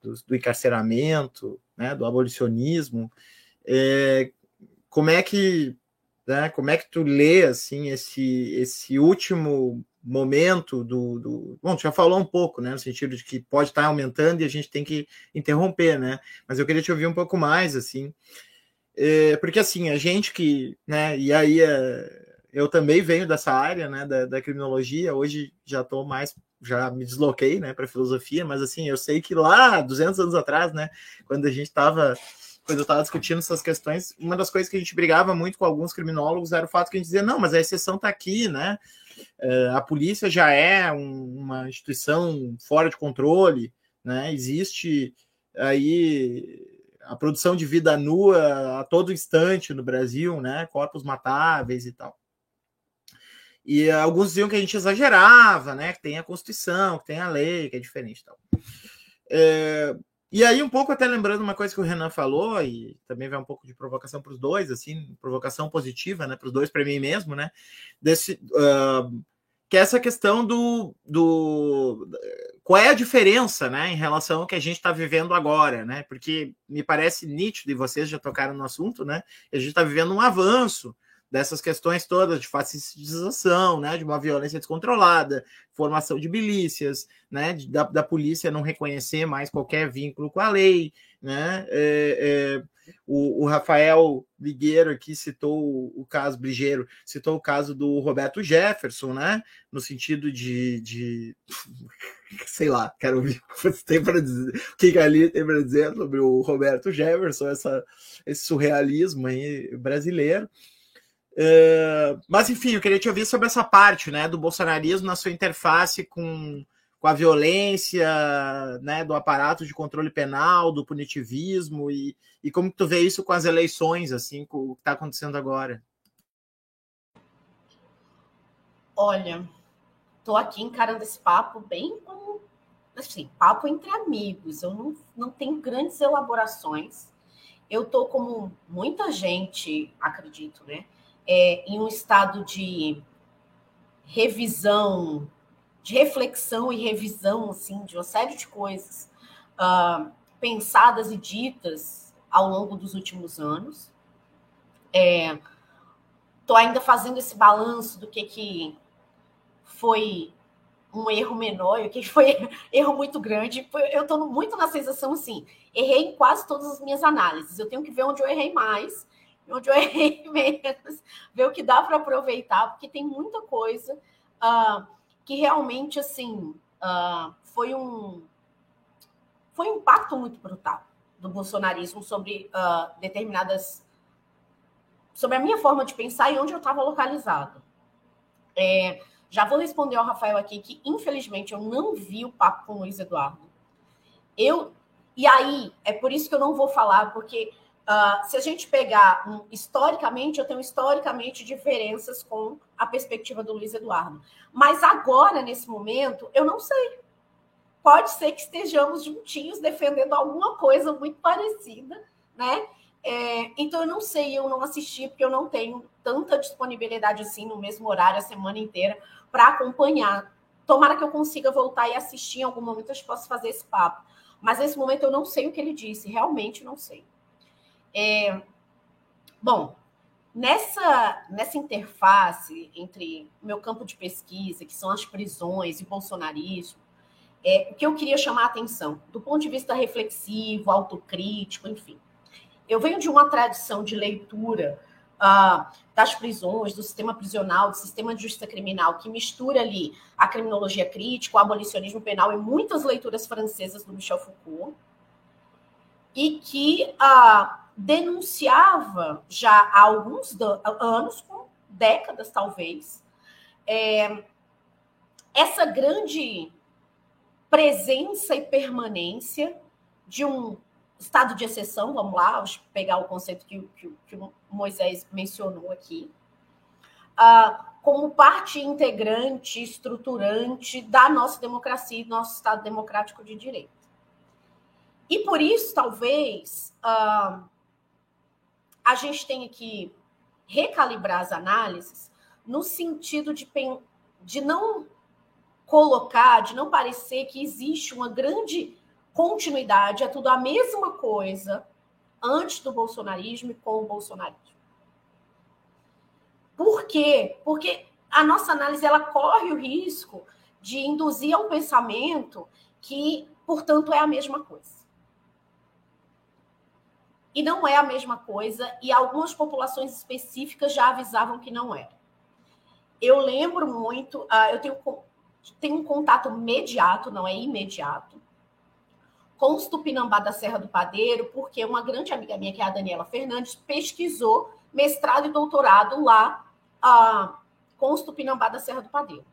do, do encarceramento, né, do abolicionismo. É, como é que, né, como é que tu lê assim esse esse último momento do, do, Bom, já falou um pouco, né? No sentido de que pode estar aumentando e a gente tem que interromper, né? Mas eu queria te ouvir um pouco mais, assim. É, porque, assim, a gente que... né? E aí, é, eu também venho dessa área, né? Da, da criminologia. Hoje já estou mais... Já me desloquei, né? Para filosofia. Mas, assim, eu sei que lá, 200 anos atrás, né? Quando a gente estava quando eu estava discutindo essas questões, uma das coisas que a gente brigava muito com alguns criminólogos era o fato que a gente dizia, não, mas a exceção está aqui, né? Uh, a polícia já é um, uma instituição fora de controle, né? Existe aí a produção de vida nua a todo instante no Brasil, né? Corpos matáveis e tal. E alguns diziam que a gente exagerava, né? Que tem a Constituição, que tem a lei, que é diferente e tal. É, e aí, um pouco até lembrando uma coisa que o Renan falou, e também vai um pouco de provocação para os dois, assim, provocação positiva, né, para os dois, para mim mesmo, né, desse, uh, que é essa questão do, do qual é a diferença, né, em relação ao que a gente está vivendo agora, né, porque me parece nítido, e vocês já tocaram no assunto, né, a gente está vivendo um avanço, dessas questões todas de fascistização, né, de uma violência descontrolada, formação de milícias, né, de, da, da, polícia não reconhecer mais qualquer vínculo com a lei, né, é, é, o, o, Rafael Ligueiro aqui citou o, o caso Brigeiro, citou o caso do Roberto Jefferson, né, no sentido de, de *laughs* sei lá, quero ouvir o que tem para dizer, o que ali tem para dizer sobre o Roberto Jefferson, essa, esse surrealismo aí brasileiro. Uh, mas enfim, eu queria te ouvir sobre essa parte né, do bolsonarismo na sua interface com, com a violência, né, do aparato de controle penal, do punitivismo e, e como tu vê isso com as eleições, assim, com o que está acontecendo agora. Olha, estou aqui encarando esse papo bem como assim, papo entre amigos. Eu não, não tenho grandes elaborações. Eu estou como muita gente, acredito, né? É, em um estado de revisão, de reflexão e revisão, assim, de uma série de coisas uh, pensadas e ditas ao longo dos últimos anos. Estou é, ainda fazendo esse balanço do que, que foi um erro menor o que foi *laughs* erro muito grande. Eu estou muito na sensação assim, errei em quase todas as minhas análises. Eu tenho que ver onde eu errei mais *laughs* onde eu errei *laughs* menos, ver o que dá para aproveitar, porque tem muita coisa uh, que realmente assim uh, foi um foi um impacto muito brutal do bolsonarismo sobre uh, determinadas sobre a minha forma de pensar e onde eu estava localizado. É, já vou responder ao Rafael aqui que infelizmente eu não vi o papo com o Luiz Eduardo. Eu e aí é por isso que eu não vou falar porque Uh, se a gente pegar um, historicamente, eu tenho historicamente diferenças com a perspectiva do Luiz Eduardo. Mas agora, nesse momento, eu não sei. Pode ser que estejamos juntinhos defendendo alguma coisa muito parecida, né? É, então eu não sei, eu não assisti, porque eu não tenho tanta disponibilidade assim no mesmo horário a semana inteira para acompanhar. Tomara que eu consiga voltar e assistir em algum momento, gente possa fazer esse papo. Mas nesse momento eu não sei o que ele disse, realmente não sei. É, bom, nessa, nessa interface entre o meu campo de pesquisa, que são as prisões e bolsonarismo, é, o que eu queria chamar a atenção, do ponto de vista reflexivo, autocrítico, enfim. Eu venho de uma tradição de leitura uh, das prisões, do sistema prisional, do sistema de justiça criminal, que mistura ali a criminologia crítica, o abolicionismo penal e muitas leituras francesas do Michel Foucault, e que uh, denunciava já há alguns anos, décadas talvez, é, essa grande presença e permanência de um estado de exceção, vamos lá, pegar o conceito que, que, que o Moisés mencionou aqui, uh, como parte integrante, estruturante da nossa democracia e do nosso Estado democrático de direito. E por isso, talvez, uh, a gente tem que recalibrar as análises no sentido de, de não colocar, de não parecer que existe uma grande continuidade, é tudo a mesma coisa antes do bolsonarismo e com o bolsonarismo. Por quê? Porque a nossa análise ela corre o risco de induzir a um pensamento que, portanto, é a mesma coisa e não é a mesma coisa, e algumas populações específicas já avisavam que não era. Eu lembro muito, uh, eu tenho, tenho um contato imediato, não é imediato, com os Tupinambá da Serra do Padeiro, porque uma grande amiga minha, que é a Daniela Fernandes, pesquisou mestrado e doutorado lá uh, com os Tupinambá da Serra do Padeiro.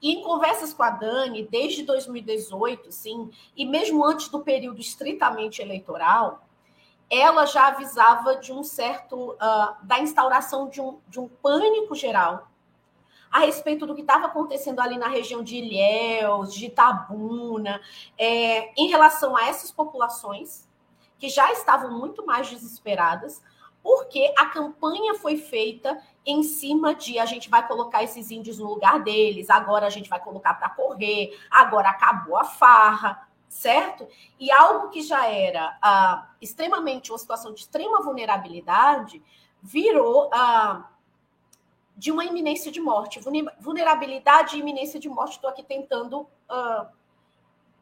E em conversas com a Dani, desde 2018, sim, e mesmo antes do período estritamente eleitoral, ela já avisava de um certo uh, da instauração de um, de um pânico geral a respeito do que estava acontecendo ali na região de Ilhéus, de Itabuna, é, em relação a essas populações que já estavam muito mais desesperadas, porque a campanha foi feita em cima de a gente vai colocar esses índios no lugar deles, agora a gente vai colocar para correr, agora acabou a farra, certo? E algo que já era ah, extremamente uma situação de extrema vulnerabilidade virou ah, de uma iminência de morte. Vulnerabilidade e iminência de morte, estou aqui tentando ah,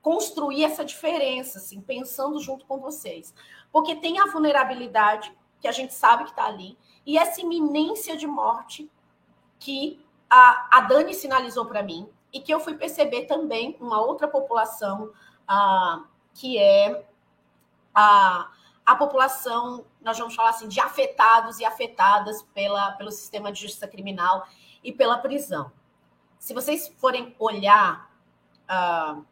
construir essa diferença, assim, pensando junto com vocês. Porque tem a vulnerabilidade, que a gente sabe que está ali, e essa iminência de morte que a, a Dani sinalizou para mim, e que eu fui perceber também uma outra população, ah, que é a, a população, nós vamos falar assim, de afetados e afetadas pela, pelo sistema de justiça criminal e pela prisão. Se vocês forem olhar uh,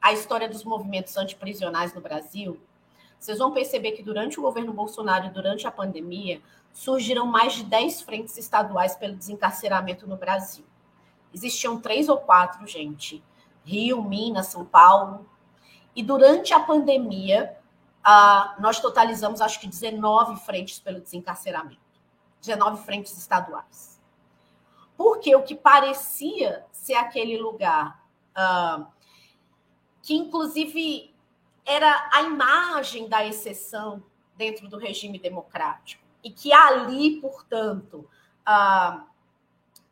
a história dos movimentos antiprisionais no Brasil, vocês vão perceber que durante o governo Bolsonaro e durante a pandemia, surgiram mais de 10 frentes estaduais pelo desencarceramento no Brasil. Existiam três ou quatro, gente. Rio, Minas, São Paulo. E durante a pandemia, uh, nós totalizamos acho que 19 frentes pelo desencarceramento. 19 frentes estaduais. Porque o que parecia ser aquele lugar uh, que, inclusive, era a imagem da exceção dentro do regime democrático, e que ali, portanto, uh,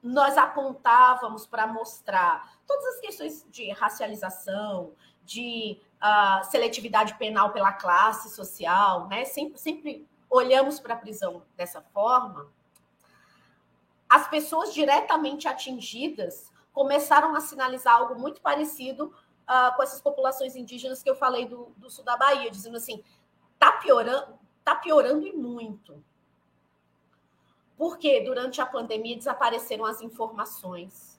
nós apontávamos para mostrar todas as questões de racialização, de uh, seletividade penal pela classe social, né? Sempre, sempre olhamos para a prisão dessa forma. As pessoas diretamente atingidas começaram a sinalizar algo muito parecido uh, com essas populações indígenas que eu falei do, do sul da Bahia, dizendo assim: tá piorando, tá piorando e muito. Porque durante a pandemia desapareceram as informações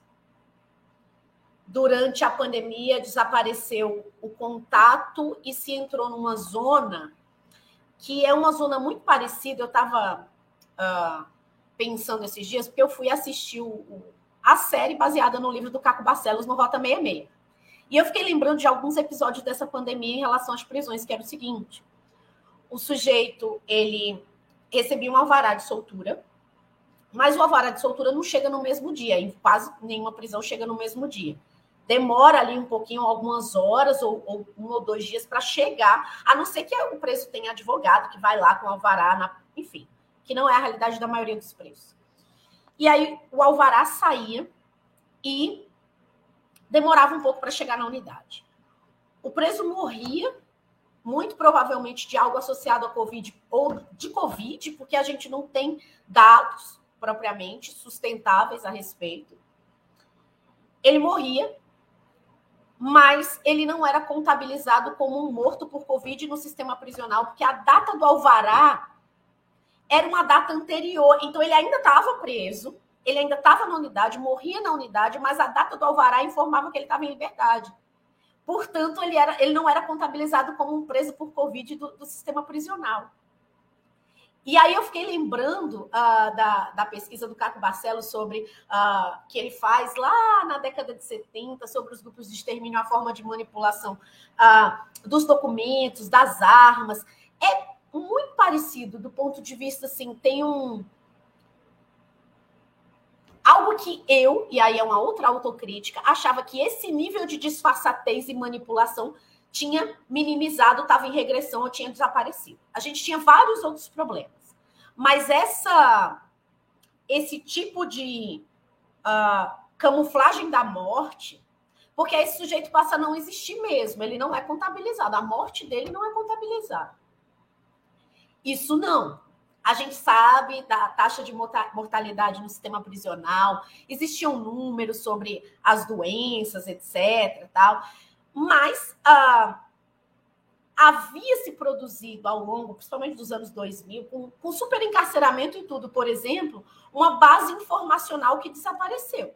durante a pandemia desapareceu o contato e se entrou numa zona que é uma zona muito parecida. Eu estava uh, ah, pensando esses dias, porque eu fui assistir o, a série baseada no livro do Caco Barcelos, no Rota 66. E eu fiquei lembrando de alguns episódios dessa pandemia em relação às prisões, que era o seguinte: o sujeito ele recebia um alvará de soltura, mas o alvará de soltura não chega no mesmo dia, em quase nenhuma prisão chega no mesmo dia demora ali um pouquinho, algumas horas ou, ou um ou dois dias para chegar, a não ser que o preço tenha advogado que vai lá com alvará, na, enfim, que não é a realidade da maioria dos preços. E aí o alvará saía e demorava um pouco para chegar na unidade. O preso morria, muito provavelmente de algo associado a Covid ou de Covid, porque a gente não tem dados propriamente sustentáveis a respeito. Ele morria mas ele não era contabilizado como um morto por Covid no sistema prisional, porque a data do alvará era uma data anterior. Então, ele ainda estava preso, ele ainda estava na unidade, morria na unidade, mas a data do alvará informava que ele estava em liberdade. Portanto, ele, era, ele não era contabilizado como um preso por Covid do, do sistema prisional. E aí eu fiquei lembrando uh, da, da pesquisa do Caco Barcelos sobre uh, que ele faz lá na década de 70 sobre os grupos de extermínio, a forma de manipulação uh, dos documentos, das armas. É muito parecido do ponto de vista assim, tem um algo que eu, e aí é uma outra autocrítica, achava que esse nível de disfarçatez e manipulação tinha minimizado, estava em regressão ou tinha desaparecido. A gente tinha vários outros problemas. Mas essa esse tipo de uh, camuflagem da morte, porque esse sujeito passa a não existir mesmo, ele não é contabilizado, a morte dele não é contabilizada. Isso não. A gente sabe da taxa de mortalidade no sistema prisional, existiam números sobre as doenças, etc. Tal. Mas uh, havia se produzido ao longo, principalmente dos anos 2000, com, com super encarceramento e tudo, por exemplo, uma base informacional que desapareceu.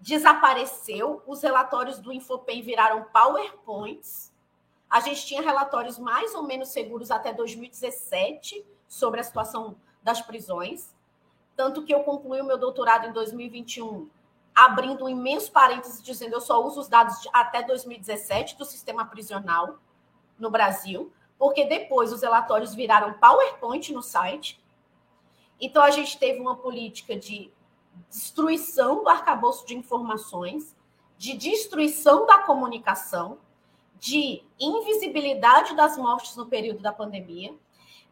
Desapareceu, os relatórios do Infopem viraram PowerPoints. A gente tinha relatórios mais ou menos seguros até 2017 sobre a situação das prisões. tanto que eu concluí o meu doutorado em 2021, abrindo um imenso parênteses dizendo eu só uso os dados de, até 2017 do sistema prisional no Brasil, porque depois os relatórios viraram PowerPoint no site. Então a gente teve uma política de destruição do arcabouço de informações, de destruição da comunicação, de invisibilidade das mortes no período da pandemia,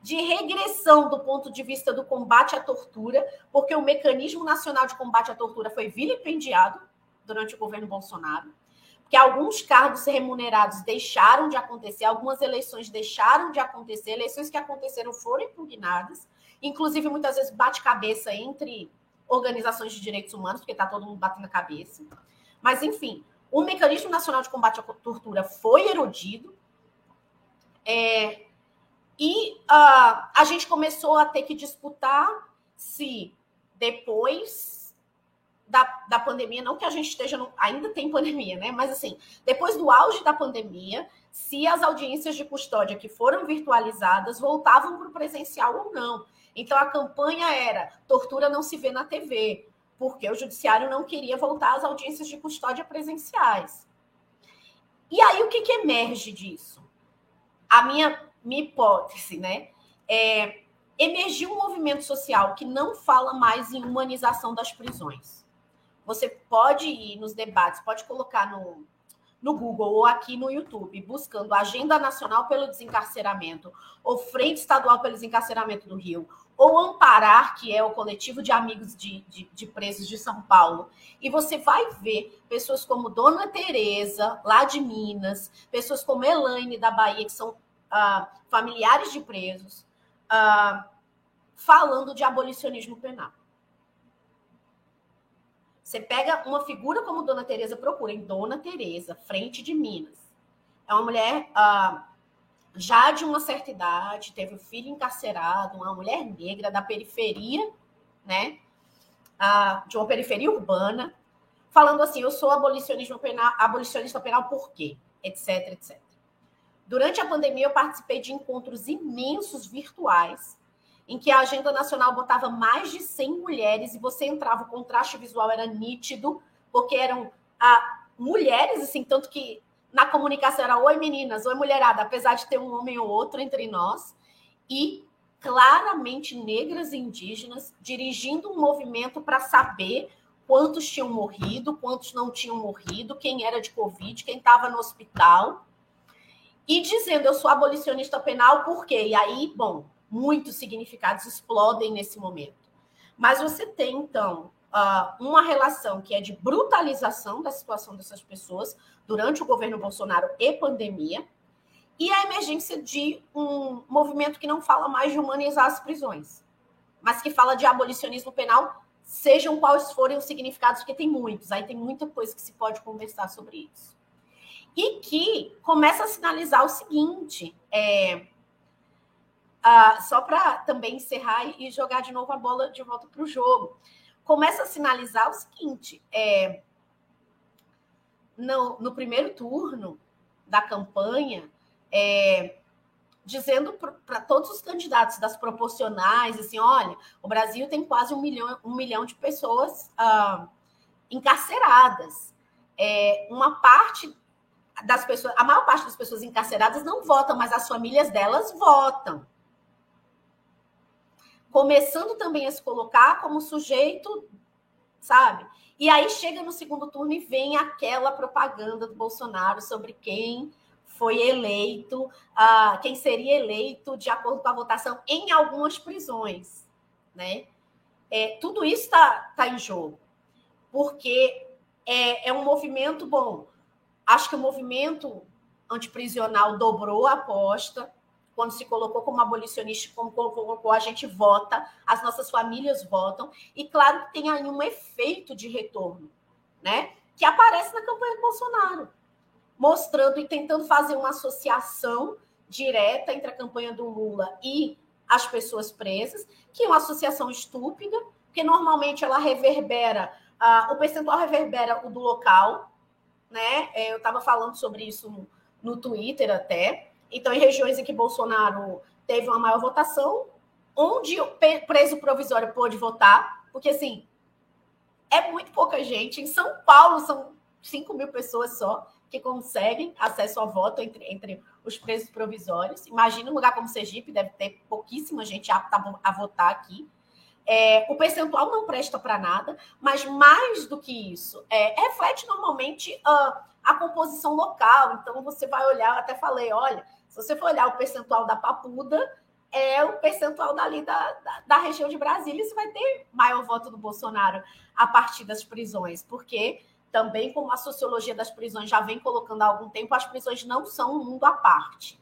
de regressão do ponto de vista do combate à tortura, porque o mecanismo nacional de combate à tortura foi vilipendiado durante o governo Bolsonaro, que alguns cargos remunerados deixaram de acontecer, algumas eleições deixaram de acontecer, eleições que aconteceram foram impugnadas, inclusive muitas vezes bate cabeça entre organizações de direitos humanos, porque está todo mundo batendo a cabeça. Mas, enfim, o Mecanismo Nacional de Combate à Tortura foi erodido. É, e uh, a gente começou a ter que disputar se depois da, da pandemia, não que a gente esteja, no, ainda tem pandemia, né? Mas assim, depois do auge da pandemia, se as audiências de custódia que foram virtualizadas voltavam para o presencial ou não. Então a campanha era tortura não se vê na TV, porque o judiciário não queria voltar às audiências de custódia presenciais. E aí o que, que emerge disso? A minha, minha hipótese, né? É, emergiu um movimento social que não fala mais em humanização das prisões. Você pode ir nos debates, pode colocar no, no Google ou aqui no YouTube, buscando Agenda Nacional pelo Desencarceramento ou Frente Estadual pelo Desencarceramento do Rio, ou Amparar, que é o coletivo de amigos de, de, de, presos de São Paulo, e você vai ver pessoas como Dona Tereza, lá de Minas, pessoas como Elaine, da Bahia, que são uh, familiares de presos, uh, falando de abolicionismo penal. Você pega uma figura como Dona Teresa, procura em Dona Teresa, frente de Minas. É uma mulher uh, já de uma certa idade, teve um filho encarcerado, uma mulher negra da periferia, né? Uh, de uma periferia urbana, falando assim: eu sou abolicionista penal, abolicionista penal por quê? Etc, etc. Durante a pandemia, eu participei de encontros imensos virtuais em que a agenda nacional botava mais de 100 mulheres e você entrava, o contraste visual era nítido, porque eram ah, mulheres, assim, tanto que na comunicação era oi meninas, oi mulherada, apesar de ter um homem ou outro entre nós, e claramente negras e indígenas dirigindo um movimento para saber quantos tinham morrido, quantos não tinham morrido, quem era de Covid, quem estava no hospital, e dizendo eu sou abolicionista penal, por quê? E aí, bom, muitos significados explodem nesse momento. Mas você tem, então, uma relação que é de brutalização da situação dessas pessoas durante o governo Bolsonaro e pandemia, e a emergência de um movimento que não fala mais de humanizar as prisões, mas que fala de abolicionismo penal, sejam quais forem os significados, porque tem muitos, aí tem muita coisa que se pode conversar sobre isso. E que começa a sinalizar o seguinte: é, só para também encerrar e jogar de novo a bola de volta para o jogo. Começa a sinalizar o seguinte: é, no, no primeiro turno da campanha, é, dizendo para todos os candidatos das proporcionais, assim, olha, o Brasil tem quase um milhão, um milhão de pessoas uh, encarceradas. É, uma parte das pessoas, a maior parte das pessoas encarceradas não votam, mas as famílias delas votam começando também a se colocar como sujeito, sabe? E aí chega no segundo turno e vem aquela propaganda do Bolsonaro sobre quem foi eleito, uh, quem seria eleito de acordo com a votação em algumas prisões, né? É, tudo isso está tá em jogo, porque é, é um movimento bom. Acho que o movimento antiprisional dobrou a aposta, quando se colocou como abolicionista, como colocou, a gente vota, as nossas famílias votam, e claro que tem aí um efeito de retorno, né? Que aparece na campanha do Bolsonaro, mostrando e tentando fazer uma associação direta entre a campanha do Lula e as pessoas presas, que é uma associação estúpida, porque normalmente ela reverbera, uh, o percentual reverbera o do local, né? É, eu estava falando sobre isso no, Twitter até. Então, em regiões em que Bolsonaro teve uma maior votação, onde o preso provisório pôde votar, porque assim é muito pouca gente. Em São Paulo são 5 mil pessoas só que conseguem acesso ao voto entre, entre os presos provisórios. Imagina um lugar como Sergipe, deve ter pouquíssima gente apta a votar aqui. É, o percentual não presta para nada, mas mais do que isso, é, reflete normalmente uh, a composição local. Então, você vai olhar, até falei, olha, se você for olhar o percentual da Papuda, é o percentual dali da, da, da região de Brasília, você vai ter maior voto do Bolsonaro a partir das prisões, porque também como a sociologia das prisões já vem colocando há algum tempo, as prisões não são um mundo à parte.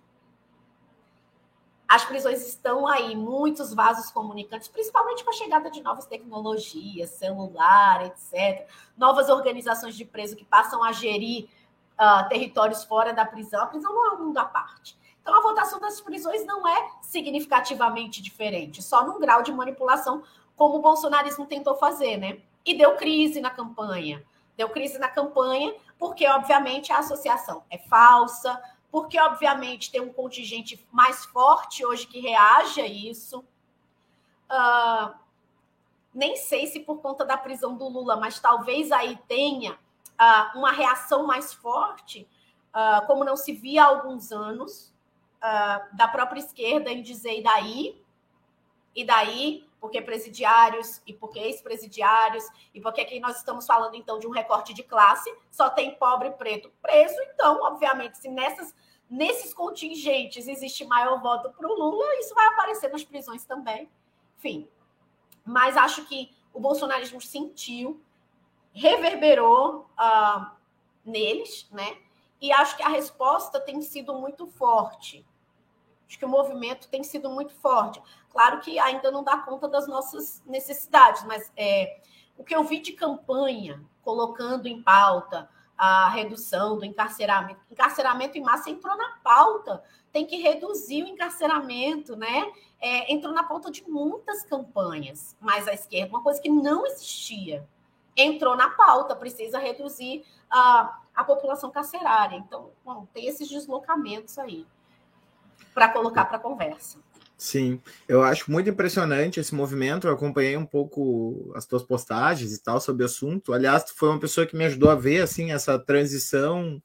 As prisões estão aí, muitos vasos comunicantes, principalmente com a chegada de novas tecnologias, celular, etc. Novas organizações de preso que passam a gerir uh, territórios fora da prisão. A prisão não é um mundo à parte. Então, a votação das prisões não é significativamente diferente, só num grau de manipulação, como o bolsonarismo tentou fazer, né? E deu crise na campanha. Deu crise na campanha, porque, obviamente, a associação é falsa, porque, obviamente, tem um contingente mais forte hoje que reage a isso. Uh, nem sei se por conta da prisão do Lula, mas talvez aí tenha uh, uma reação mais forte, uh, como não se via há alguns anos, da própria esquerda em dizer e daí, e daí, porque presidiários e porque ex-presidiários, e porque aqui nós estamos falando então de um recorte de classe, só tem pobre preto preso, então, obviamente, se nessas, nesses contingentes existe maior voto para o Lula, isso vai aparecer nas prisões também. Enfim, mas acho que o bolsonarismo sentiu, reverberou uh, neles, né? E acho que a resposta tem sido muito forte. Acho que o movimento tem sido muito forte. Claro que ainda não dá conta das nossas necessidades, mas é, o que eu vi de campanha colocando em pauta a redução do encarceramento, encarceramento em massa entrou na pauta, tem que reduzir o encarceramento, né? É, entrou na pauta de muitas campanhas, mas a esquerda, uma coisa que não existia, entrou na pauta, precisa reduzir a, a população carcerária. Então, bom, tem esses deslocamentos aí para colocar para conversa. Sim, eu acho muito impressionante esse movimento. Eu acompanhei um pouco as tuas postagens e tal sobre o assunto. Aliás, tu foi uma pessoa que me ajudou a ver assim essa transição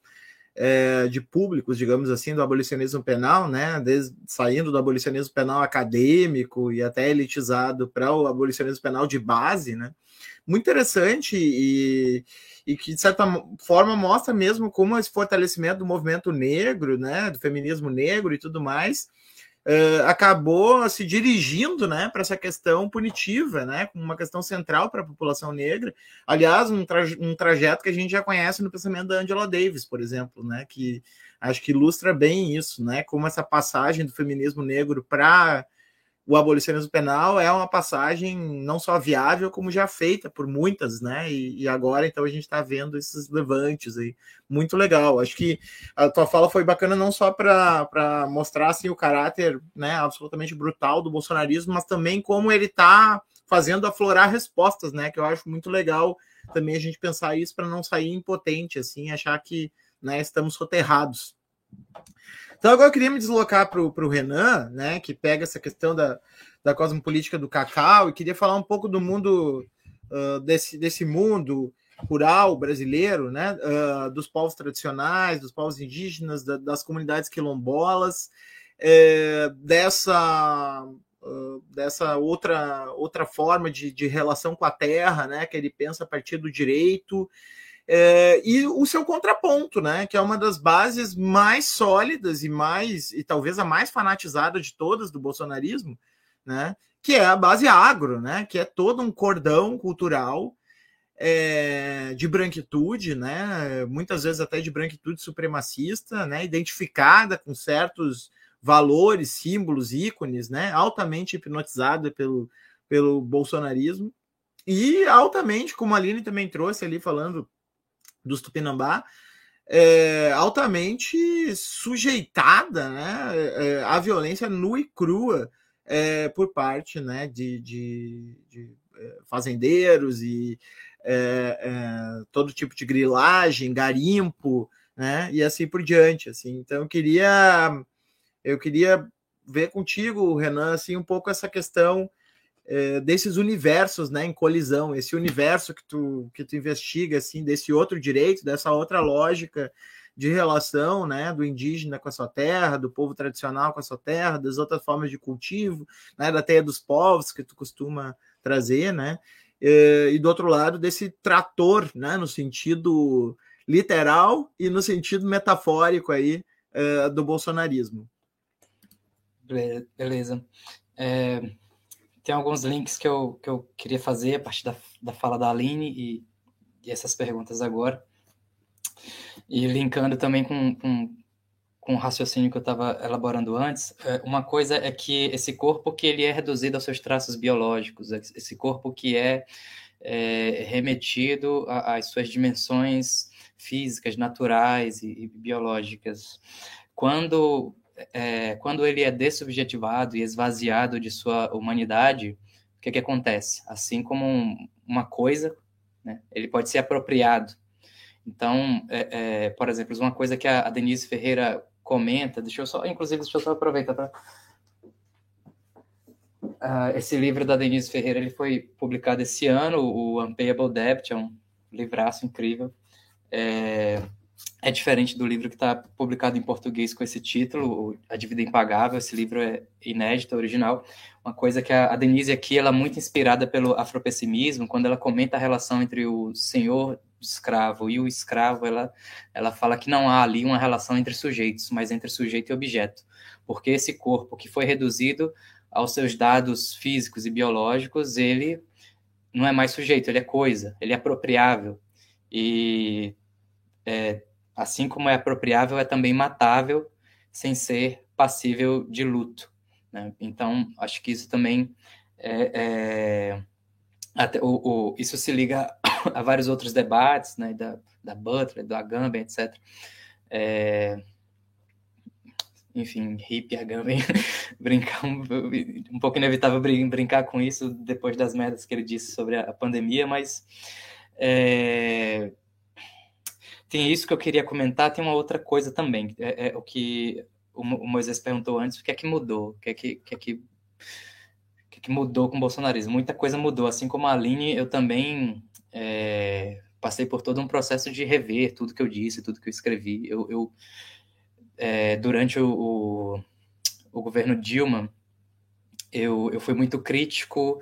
é, de públicos, digamos assim, do abolicionismo penal, né? Desde, saindo do abolicionismo penal acadêmico e até elitizado para o abolicionismo penal de base, né? Muito interessante e, e que, de certa forma, mostra mesmo como esse fortalecimento do movimento negro, né? Do feminismo negro e tudo mais uh, acabou se dirigindo né, para essa questão punitiva, né, como uma questão central para a população negra. Aliás, um, um trajeto que a gente já conhece no pensamento da Angela Davis, por exemplo, né, que acho que ilustra bem isso, né, como essa passagem do feminismo negro para o abolicionismo penal é uma passagem não só viável, como já feita por muitas, né? E, e agora, então, a gente está vendo esses levantes aí. Muito legal. Acho que a tua fala foi bacana não só para mostrar assim, o caráter né, absolutamente brutal do bolsonarismo, mas também como ele está fazendo aflorar respostas, né? Que eu acho muito legal também a gente pensar isso para não sair impotente, assim, achar que né, estamos soterrados. Então agora eu queria me deslocar para o Renan, né, que pega essa questão da, da cosmopolítica do cacau e queria falar um pouco do mundo uh, desse, desse mundo rural brasileiro, né, uh, dos povos tradicionais, dos povos indígenas, da, das comunidades quilombolas, é, dessa uh, dessa outra outra forma de, de relação com a terra, né, que ele pensa a partir do direito é, e o seu contraponto, né? Que é uma das bases mais sólidas e mais, e talvez a mais fanatizada de todas do bolsonarismo, né? Que é a base agro, né? Que é todo um cordão cultural é, de branquitude, né? Muitas vezes até de branquitude supremacista, né? Identificada com certos valores, símbolos, ícones, né? Altamente hipnotizada pelo, pelo bolsonarismo e altamente, como a Aline também trouxe ali falando dos Tupinambá, é, altamente sujeitada né, é, à violência nua e crua é, por parte né, de, de, de é, fazendeiros e é, é, todo tipo de grilagem, garimpo, né, e assim por diante. Assim. Então eu queria, eu queria ver contigo, Renan, assim, um pouco essa questão é, desses universos, né, em colisão, esse universo que tu que tu investiga, assim, desse outro direito, dessa outra lógica de relação, né, do indígena com a sua terra, do povo tradicional com a sua terra, das outras formas de cultivo, né, da teia dos povos que tu costuma trazer, né, e do outro lado desse trator, né, no sentido literal e no sentido metafórico aí é, do bolsonarismo. Beleza. É, tem alguns links que eu, que eu queria fazer a partir da, da fala da Aline e, e essas perguntas agora. E linkando também com, com, com o raciocínio que eu estava elaborando antes, é, uma coisa é que esse corpo que ele é reduzido aos seus traços biológicos, esse corpo que é, é remetido às suas dimensões físicas, naturais e, e biológicas. Quando é, quando ele é dessubjetivado e esvaziado de sua humanidade, o que, que acontece? Assim como um, uma coisa, né, ele pode ser apropriado. Então, é, é, por exemplo, uma coisa que a, Denise Ferreira comenta, deixa eu só, inclusive, deixa eu só aproveitar para Uh, esse livro da Denise Ferreira ele foi publicado esse ano, o Unpayable Debt, é um livraço incrível. É, é diferente do livro que está publicado em português com esse título, A Dívida Impagável. Esse livro é inédito, original. Uma coisa que a Denise aqui, ela é muito inspirada pelo afropessimismo, quando ela comenta a relação entre o senhor escravo e o escravo, ela, ela fala que não há ali uma relação entre sujeitos, mas entre sujeito e objeto. Porque esse corpo que foi reduzido aos seus dados físicos e biológicos, ele não é mais sujeito, ele é coisa, ele é apropriável. E é, assim como é apropriável, é também matável, sem ser passível de luto. Né? Então, acho que isso também é, é até, o, o, isso se liga *coughs* a vários outros debates, né, da, da Butler, do Agamben, etc. É, enfim, hippie, Agamben, *laughs* brincar um, um pouco inevitável brincar com isso depois das merdas que ele disse sobre a, pandemia, mas é, tem isso que eu queria comentar, tem uma outra coisa também, é, é o que o, Moisés perguntou antes, o que é que mudou, o que é que, que, é que, é que mudou com o bolsonarismo? Muita coisa mudou, assim como a Aline, eu também é, passei por todo um processo de rever tudo que eu disse, tudo que eu escrevi. Eu, eu é, durante o, o, o, governo Dilma, eu, eu fui muito crítico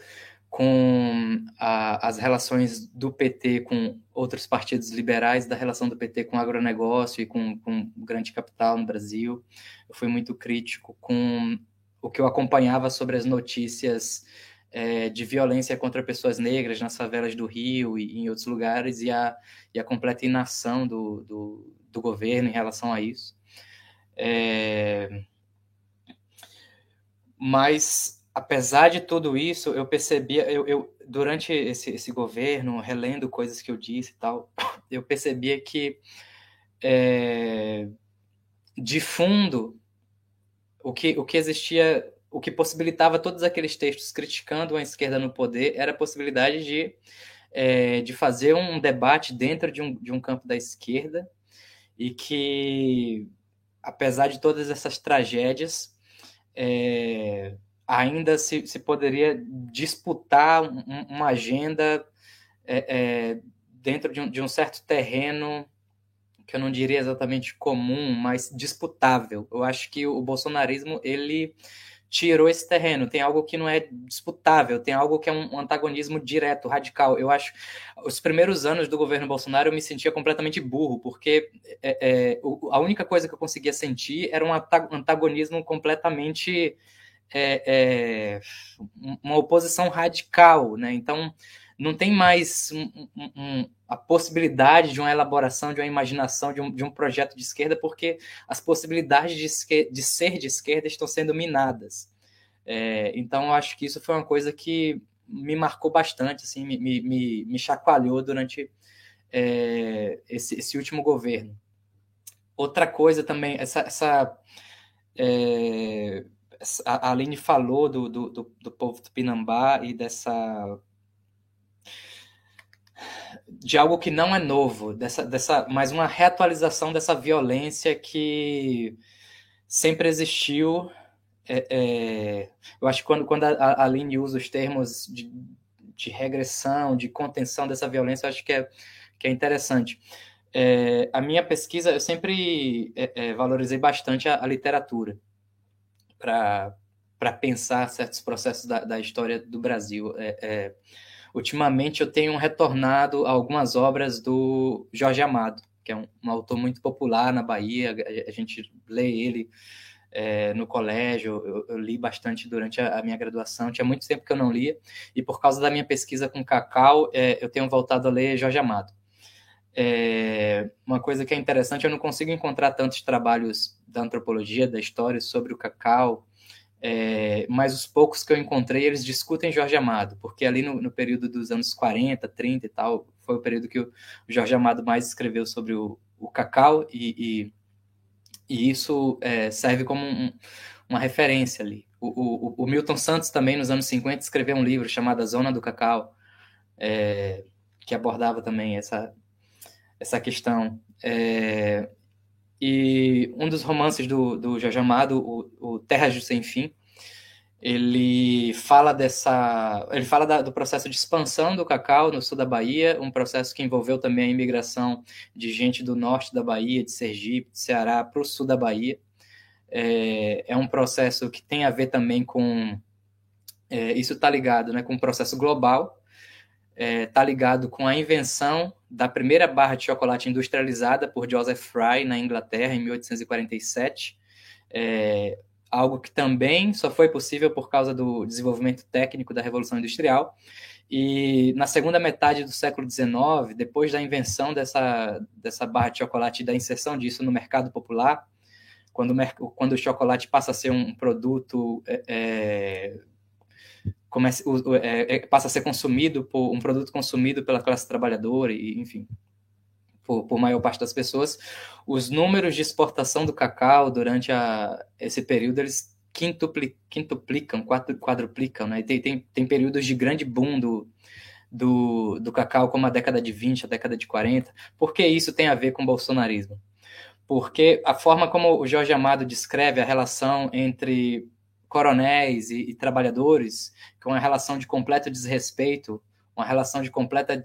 com a, as relações do PT com outros partidos liberais, da relação do PT com o agronegócio e com, com o grande capital no Brasil. Eu fui muito crítico com o que eu acompanhava sobre as notícias é, de violência contra pessoas negras nas favelas do Rio e, em outros lugares e a, e a completa inação do, do, do governo em relação a isso. É... Mas apesar de tudo isso, eu percebia, eu, eu durante esse, esse, governo, relendo coisas que eu disse e tal, *coughs* eu percebia que é, de fundo o que, o que existia, o que possibilitava todos aqueles textos criticando a esquerda no poder era a possibilidade de, é, de fazer um debate dentro de um, de um campo da esquerda e que, apesar de todas essas tragédias, é, ainda se, se poderia disputar um, uma agenda é, é, dentro de um, de um certo terreno que eu não diria exatamente comum, mas disputável. Eu acho que o bolsonarismo ele tirou esse terreno. Tem algo que não é disputável, tem algo que é um antagonismo direto, radical. Eu acho os primeiros anos do governo Bolsonaro eu me sentia completamente burro, porque é, é, a única coisa que eu conseguia sentir era um antagonismo completamente é, é, uma oposição radical, né? Então não tem mais um, um, a possibilidade de uma elaboração, de uma imaginação, de um, de um projeto de esquerda, porque as possibilidades de, de ser de esquerda estão sendo minadas. É, então, eu acho que isso foi uma coisa que me marcou bastante, assim, me, me, me chacoalhou durante é, esse, esse, último governo. Outra coisa também, essa, essa é, a Aline falou do, do, do, do povo Pinambá e dessa de algo que não é novo, dessa, dessa, mais uma reatualização dessa violência que sempre existiu é, é, eu acho que quando, quando a, Aline usa os termos de, de regressão, de contenção dessa violência, eu acho que é, que é interessante. É, a minha pesquisa, eu sempre é, é, valorizei bastante a, a literatura para pensar certos processos da, da história do Brasil. É, é, ultimamente, eu tenho retornado a algumas obras do Jorge Amado, que é um, um autor muito popular na Bahia, a, a gente lê ele é, no colégio, eu, eu, li bastante durante a, a, minha graduação, tinha muito tempo que eu não lia, e por causa da minha pesquisa com Cacau, é, eu tenho voltado a ler Jorge Amado. É, uma coisa que é interessante, eu não consigo encontrar tantos trabalhos da antropologia, da história sobre o cacau, é, mas os poucos que eu encontrei, eles discutem Jorge Amado, porque ali no, no, período dos anos 40, 30 e tal, foi o período que o Jorge Amado mais escreveu sobre o, o cacau, e, e, e isso é, serve como um, uma referência ali. O, o, o, Milton Santos também, nos anos 50, escreveu um livro chamado A Zona do Cacau, é, que abordava também essa, essa questão. É, e um dos romances do, do Jorge Amado, o, o Terras do Sem Fim, ele fala dessa, ele fala da, do processo de expansão do cacau no sul da Bahia, um processo que envolveu também a imigração de gente do norte da Bahia, de Sergipe, de Ceará, para o sul da Bahia. É, é, um processo que tem a ver também com é, isso está ligado, né, com um processo global está é, tá ligado com a invenção da primeira barra de chocolate industrializada por Joseph Fry na Inglaterra em 1847. É, algo que também só foi possível por causa do desenvolvimento técnico da Revolução Industrial. E na segunda metade do século XIX, depois da invenção dessa, dessa barra de chocolate e da inserção disso no mercado popular, quando o, quando o chocolate passa a ser um produto é, comece, o, é, é, passa a ser consumido por um produto consumido pela classe trabalhadora e enfim por, por, maior parte das pessoas. Os números de exportação do cacau durante a, esse período eles quintupli, quintuplicam quadruplicam né? Tem, tem, tem períodos de grande boom do, do, do cacau como a década de 20 a década de 40 por que isso tem a ver com o bolsonarismo? Porque a forma como o Jorge Amado descreve a relação entre coronéis e, e trabalhadores, com uma relação de completo desrespeito, uma relação de completa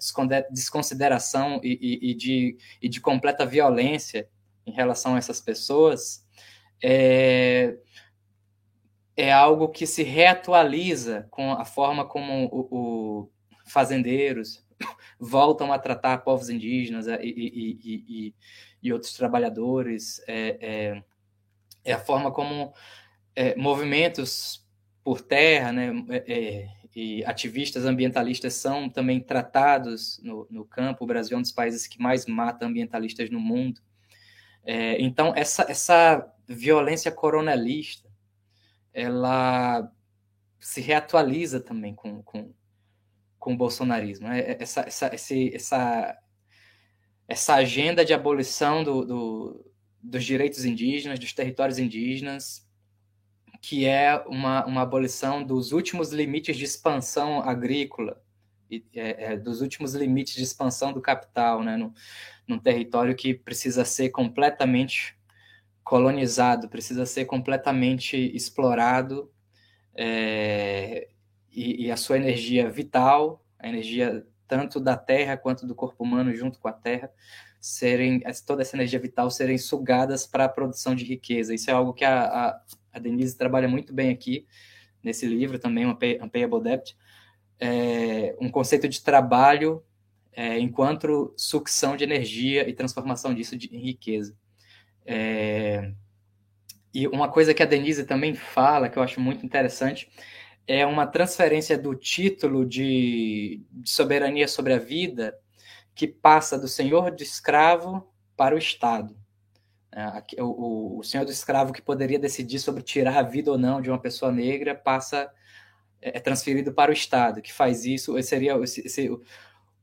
desconsideração e, e, e, de, e de completa violência em relação a essas pessoas, é, é algo que se reatualiza com a forma como o, o fazendeiros *coughs* voltam a tratar povos indígenas é, e, e, e, e outros trabalhadores, é, é, é, a forma como é, movimentos por terra, né, é, é, e ativistas ambientalistas são também tratados no, no, campo. O Brasil é um dos países que mais mata ambientalistas no mundo. É, então, essa, essa violência coronelista, ela se reatualiza também com, com, com o bolsonarismo. Né? Essa, essa, esse, essa, essa agenda de abolição do, do, dos direitos indígenas, dos territórios indígenas, que é uma, uma abolição dos últimos limites de expansão agrícola, e, é, é, dos últimos limites de expansão do capital, né, no, num território que precisa ser completamente colonizado, precisa ser completamente explorado, é, e, e, a sua energia vital, a energia tanto da terra quanto do corpo humano junto com a terra, serem toda essa energia vital serem sugadas para a produção de riqueza. Isso é algo que a, a a Denise trabalha muito bem aqui nesse livro também, Unpayable Debt, é, um conceito de trabalho é, enquanto sucção de energia e transformação disso de, em riqueza. É, e uma coisa que a Denise também fala, que eu acho muito interessante, é uma transferência do título de, de soberania sobre a vida que passa do senhor de escravo para o Estado. É, o, o senhor do escravo que poderia decidir sobre tirar a vida ou não de uma pessoa negra passa é, é transferido para o Estado, que faz isso. Seria esse, esse,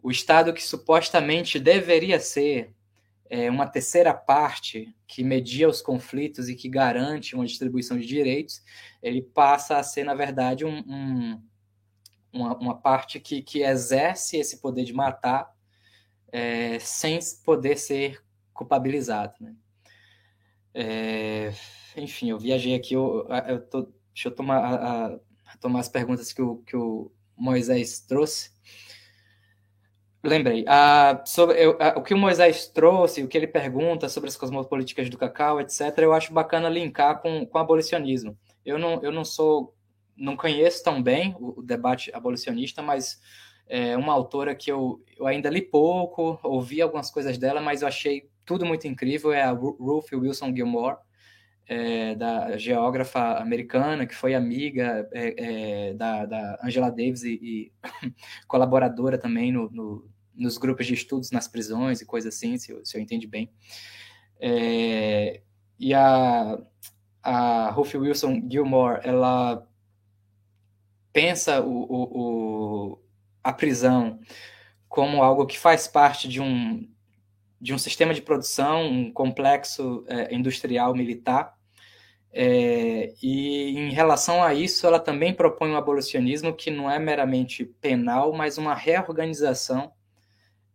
o, Estado que supostamente deveria ser é, uma terceira parte que media os conflitos e que garante uma distribuição de direitos, ele passa a ser, na verdade, um, um, uma, uma, parte que, que exerce esse poder de matar é, sem poder ser culpabilizado. Né? É, enfim, eu viajei aqui, eu, eu tô deixa eu tomar, a, a, tomar as perguntas que o, que o Moisés trouxe. Lembrei. sobre, eu, o que o Moisés trouxe, o que ele pergunta sobre as cosmopolíticas do cacau, etc., eu acho bacana linkar com, com abolicionismo. Eu não, eu não sou, não conheço tão bem o, o debate abolicionista, mas é uma autora que eu, eu ainda li pouco, ouvi algumas coisas dela, mas eu achei tudo muito incrível. É a Ruth Wilson Gilmore, é, da geógrafa americana, que foi amiga é, é, da, da, Angela Davis e, e *laughs* colaboradora também no, no, nos grupos de estudos nas prisões e coisas assim, se eu, se eu entendi bem. É, e a, a Ruth Wilson Gilmore, ela pensa o, o, o, a prisão como algo que faz parte de um, de um sistema de produção, um complexo é, industrial militar. É, e em relação a isso, ela também propõe um abolicionismo que não é meramente penal, mas uma reorganização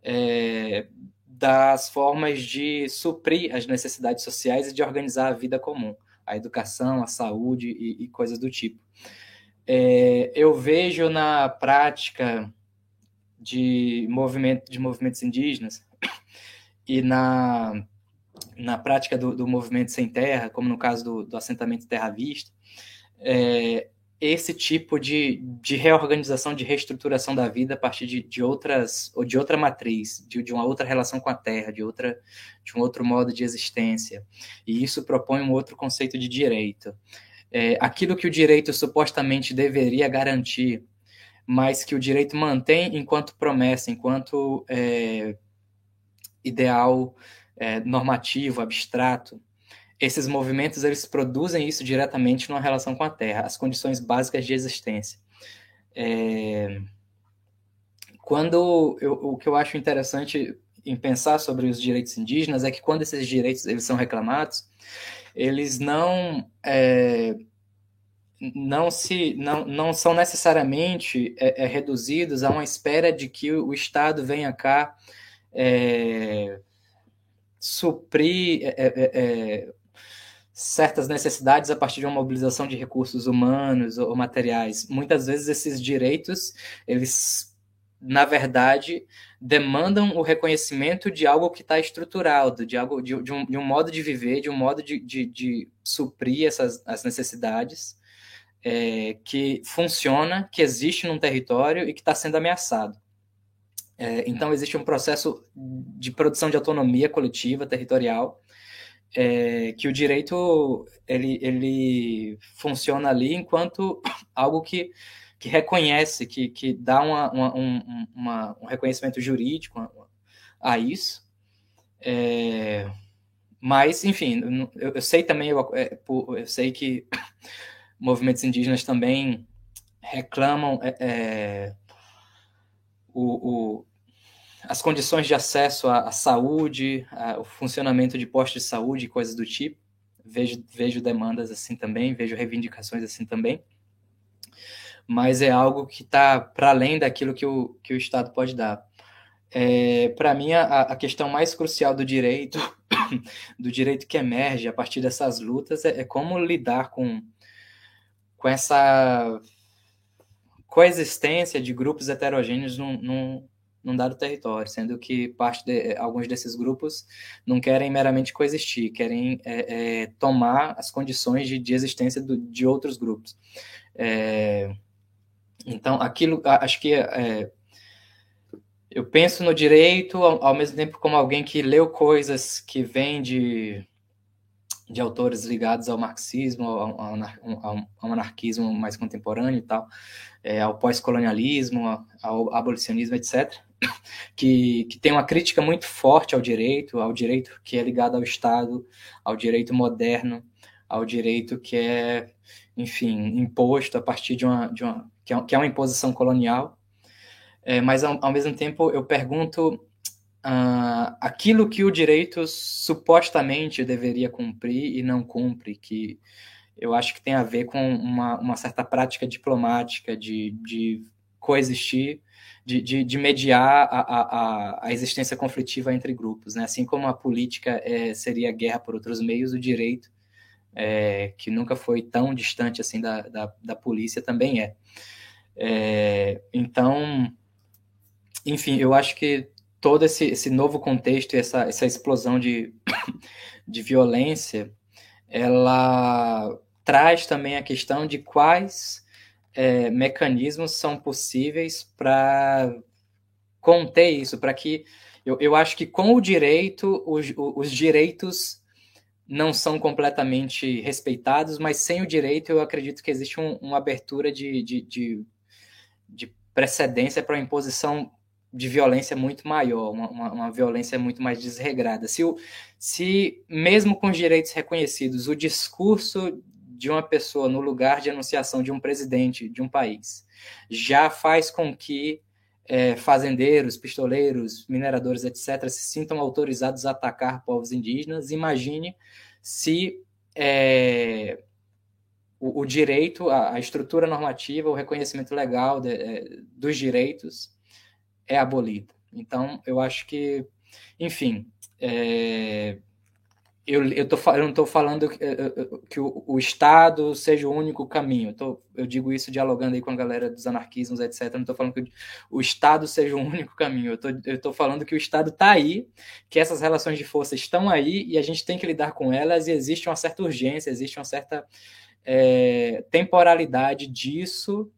é, das formas de suprir as necessidades sociais e de organizar a vida comum, a educação, a saúde e, e coisas do tipo. É, eu vejo na prática de, movimento, de movimentos indígenas e na, na prática do, do movimento sem terra, como no caso do, do assentamento Terra Vista, é, esse tipo de, de reorganização, de reestruturação da vida a partir de, de outras ou de outra matriz, de, de uma outra relação com a Terra, de outra de um outro modo de existência. E isso propõe um outro conceito de direito. É, aquilo que o direito supostamente deveria garantir, mas que o direito mantém enquanto promessa, enquanto é, ideal é, normativo, abstrato, esses movimentos eles produzem isso diretamente numa relação com a Terra, as condições básicas de existência. É... Quando eu, o que eu acho interessante em pensar sobre os direitos indígenas é que quando esses direitos eles são reclamados, eles não é, não se não, não são necessariamente é, é, reduzidos a uma espera de que o Estado venha cá é, suprir é, é, é, certas necessidades a partir de uma mobilização de recursos humanos ou materiais. Muitas vezes esses direitos, eles, na verdade, demandam o reconhecimento de algo que está estruturado, de algo de, de, um, de, um, modo de viver, de um modo de, de, de suprir essas as necessidades é, que funciona, que existe num território e que está sendo ameaçado. É, então, existe um processo de produção de autonomia coletiva, territorial, é, que o direito ele, ele funciona ali enquanto algo que, que reconhece, que, que dá uma, uma, um, uma, um reconhecimento jurídico a, a isso. É, mas, enfim, eu, eu sei também, eu, é, eu, sei que *coughs* movimentos indígenas também reclamam é, é o, o, as condições de acesso à, à saúde, ao funcionamento de postos de saúde e coisas do tipo. Vejo, vejo demandas assim também, vejo reivindicações assim também. Mas é algo que está para além daquilo que o, que o Estado pode dar. É, para mim, a, a, questão mais crucial do direito, *coughs* do direito que emerge a partir dessas lutas, é, é como lidar com, com essa coexistência de grupos heterogêneos num, num, num dado território, sendo que parte de, alguns desses grupos não querem meramente coexistir, querem é, é, tomar as condições de, de existência do, de outros grupos. É, então, aquilo, acho que eu penso no direito ao, ao, mesmo tempo como alguém que leu coisas que vêm de, de autores ligados ao marxismo, ao, ao, ao anarquismo mais contemporâneo e tal, é, ao pós-colonialismo, ao abolicionismo, etc que, que tem uma crítica muito forte ao direito, ao direito que é ligado ao Estado, ao direito moderno, ao direito que é, enfim, imposto a partir de uma, de uma que, é, que é uma imposição colonial. É, mas, ao, ao, mesmo tempo, eu pergunto uh, aquilo que o direito supostamente deveria cumprir e não cumpre, que eu acho que tem a ver com uma, uma certa prática diplomática de, de coexistir de, de, de mediar a, a, a, existência conflitiva entre grupos. Né? Assim como a política é, seria guerra por outros meios, o direito é, que nunca foi tão distante assim da, da, da polícia, também é. é. Então, enfim, eu acho que todo esse, esse novo contexto e essa, essa explosão de, *coughs* de violência, ela traz também a questão de quais é, mecanismos são possíveis para conter isso, para que eu, eu acho que com o direito, os, os direitos não são completamente respeitados, mas sem o direito eu acredito que existe um, uma abertura de, de, de, de precedência para uma imposição de violência muito maior, uma, uma, uma, violência muito mais desregrada. Se, o, se, mesmo com os direitos reconhecidos, o discurso de uma pessoa no lugar de anunciação de um presidente de um país já faz com que é, fazendeiros, pistoleiros, mineradores, etc., se sintam autorizados a atacar povos indígenas. Imagine se é, o, o, direito, a, a, estrutura normativa, o reconhecimento legal de, é, dos direitos é abolido. Então, eu acho que, enfim, é, eu, eu, tô, eu não estou falando que, eh, eh, que o, o, Estado seja o único caminho. Eu, tô, eu digo isso dialogando aí com a galera dos anarquismos, etc. não estou falando que o Estado seja o único caminho. Eu estou falando que o Estado está aí, que essas relações de força estão aí e a gente tem que lidar com elas e existe uma certa urgência, existe uma certa é, temporalidade disso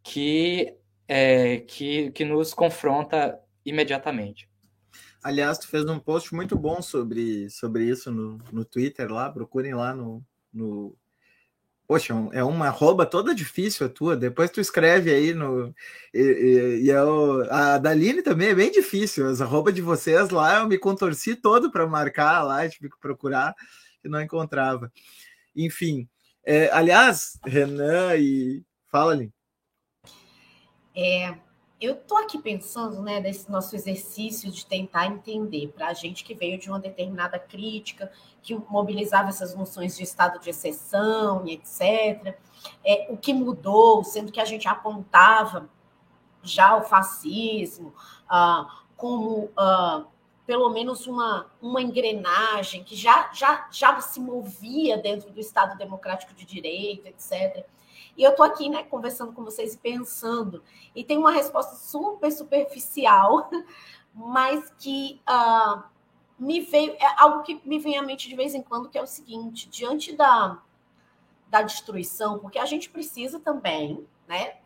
que, é, que, que nos confronta imediatamente. Aliás, tu fez um post muito bom sobre, sobre isso no, no Twitter lá, procurem lá no. no... Poxa, é uma arroba toda difícil a tua. Depois tu escreve aí no. E, e, e eu, a Daline também é bem difícil. As arrobas de vocês lá, eu me contorci todo para marcar lá, tive que procurar e não encontrava. Enfim. É, aliás, Renan e. Fala, ali. É, eu estou aqui pensando, né, desse nosso exercício de tentar entender para a gente que veio de uma determinada crítica, que mobilizava essas noções de estado de exceção e etc. É, o que mudou, sendo que a gente apontava já o fascismo ah, como ah, pelo menos uma, uma engrenagem que já, já, já se movia dentro do Estado Democrático de Direito, etc. E eu estou aqui, né, conversando com vocês e pensando, e tem uma resposta super superficial, *laughs* mas que uh, me veio, é algo que me vem à mente de vez em quando, que é o seguinte: diante da, da destruição, porque a gente precisa também, né?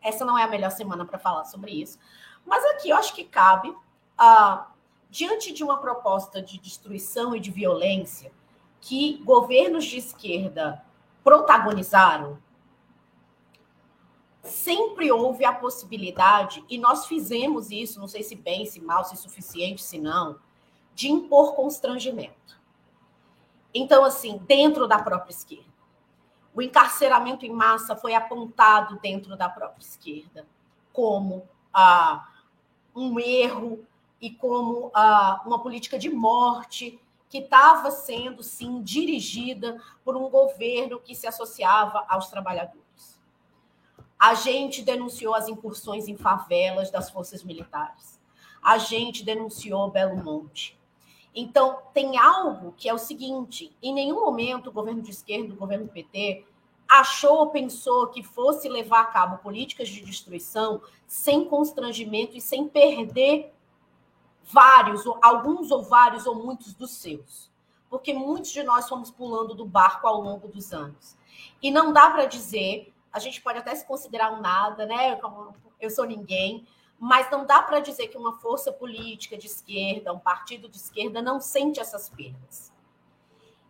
Essa não é a melhor semana para falar sobre isso, mas aqui eu acho que cabe, uh, diante de uma proposta de destruição e de violência que governos de esquerda protagonizaram, sempre houve a possibilidade, e nós fizemos isso, não sei se bem, se mal, se suficiente, se não, de impor constrangimento. Então, assim, dentro da própria esquerda. O encarceramento em massa foi apontado dentro da própria esquerda como ah, um erro e como ah, uma política de morte que estava sendo, sim, dirigida por um governo que se associava aos trabalhadores. A gente denunciou as incursões em favelas das forças militares. A gente denunciou Belo Monte. Então, tem algo que é o seguinte: em nenhum momento o governo de esquerda, o governo PT, achou ou pensou que fosse levar a cabo políticas de destruição sem constrangimento e sem perder vários, ou alguns ou vários ou muitos dos seus. Porque muitos de nós fomos pulando do barco ao longo dos anos. E não dá para dizer a gente pode até se considerar um nada, né? Eu sou ninguém, mas não dá para dizer que uma força política de esquerda, um partido de esquerda, não sente essas perdas.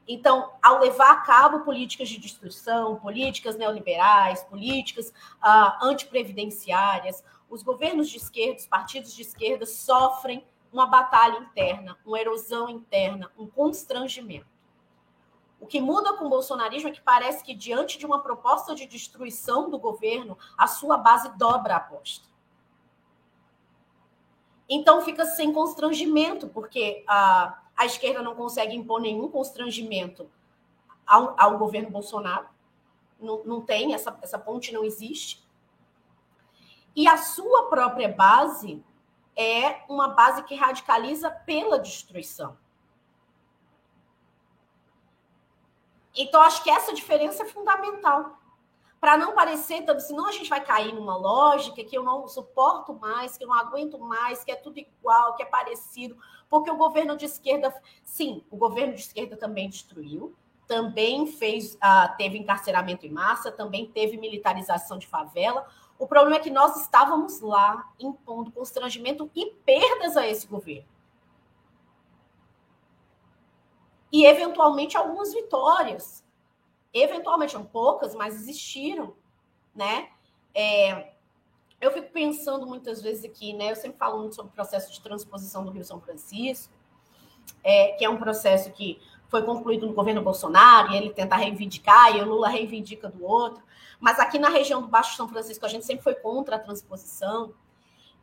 Então, ao levar a cabo políticas de destruição, políticas neoliberais, políticas uh, antiprevidenciárias, os governos de esquerda, os partidos de esquerda sofrem uma batalha interna, uma erosão interna, um constrangimento. O que muda com o bolsonarismo é que parece que, diante de uma proposta de destruição do governo, a sua base dobra a aposta. Então fica sem constrangimento, porque a, a esquerda não consegue impor nenhum constrangimento ao, ao governo Bolsonaro. Não, não tem, essa, essa ponte não existe. E a sua própria base é uma base que radicaliza pela destruição. Então, acho que essa diferença é fundamental. Para não parecer, senão a gente vai cair numa lógica que eu não suporto mais, que eu não aguento mais, que é tudo igual, que é parecido, porque o governo de esquerda, sim, o governo de esquerda também destruiu, também fez, uh, teve encarceramento em massa, também teve militarização de favela. O problema é que nós estávamos lá impondo constrangimento e perdas a esse governo. E eventualmente algumas vitórias. Eventualmente, são poucas, mas existiram, né? É, eu fico pensando muitas vezes aqui, né? Eu sempre falo muito sobre o processo de transposição do Rio São Francisco, é, que é um processo que foi concluído no governo Bolsonaro e ele tenta reivindicar e o Lula reivindica do outro. Mas aqui na região do Baixo São Francisco a gente sempre foi contra a transposição.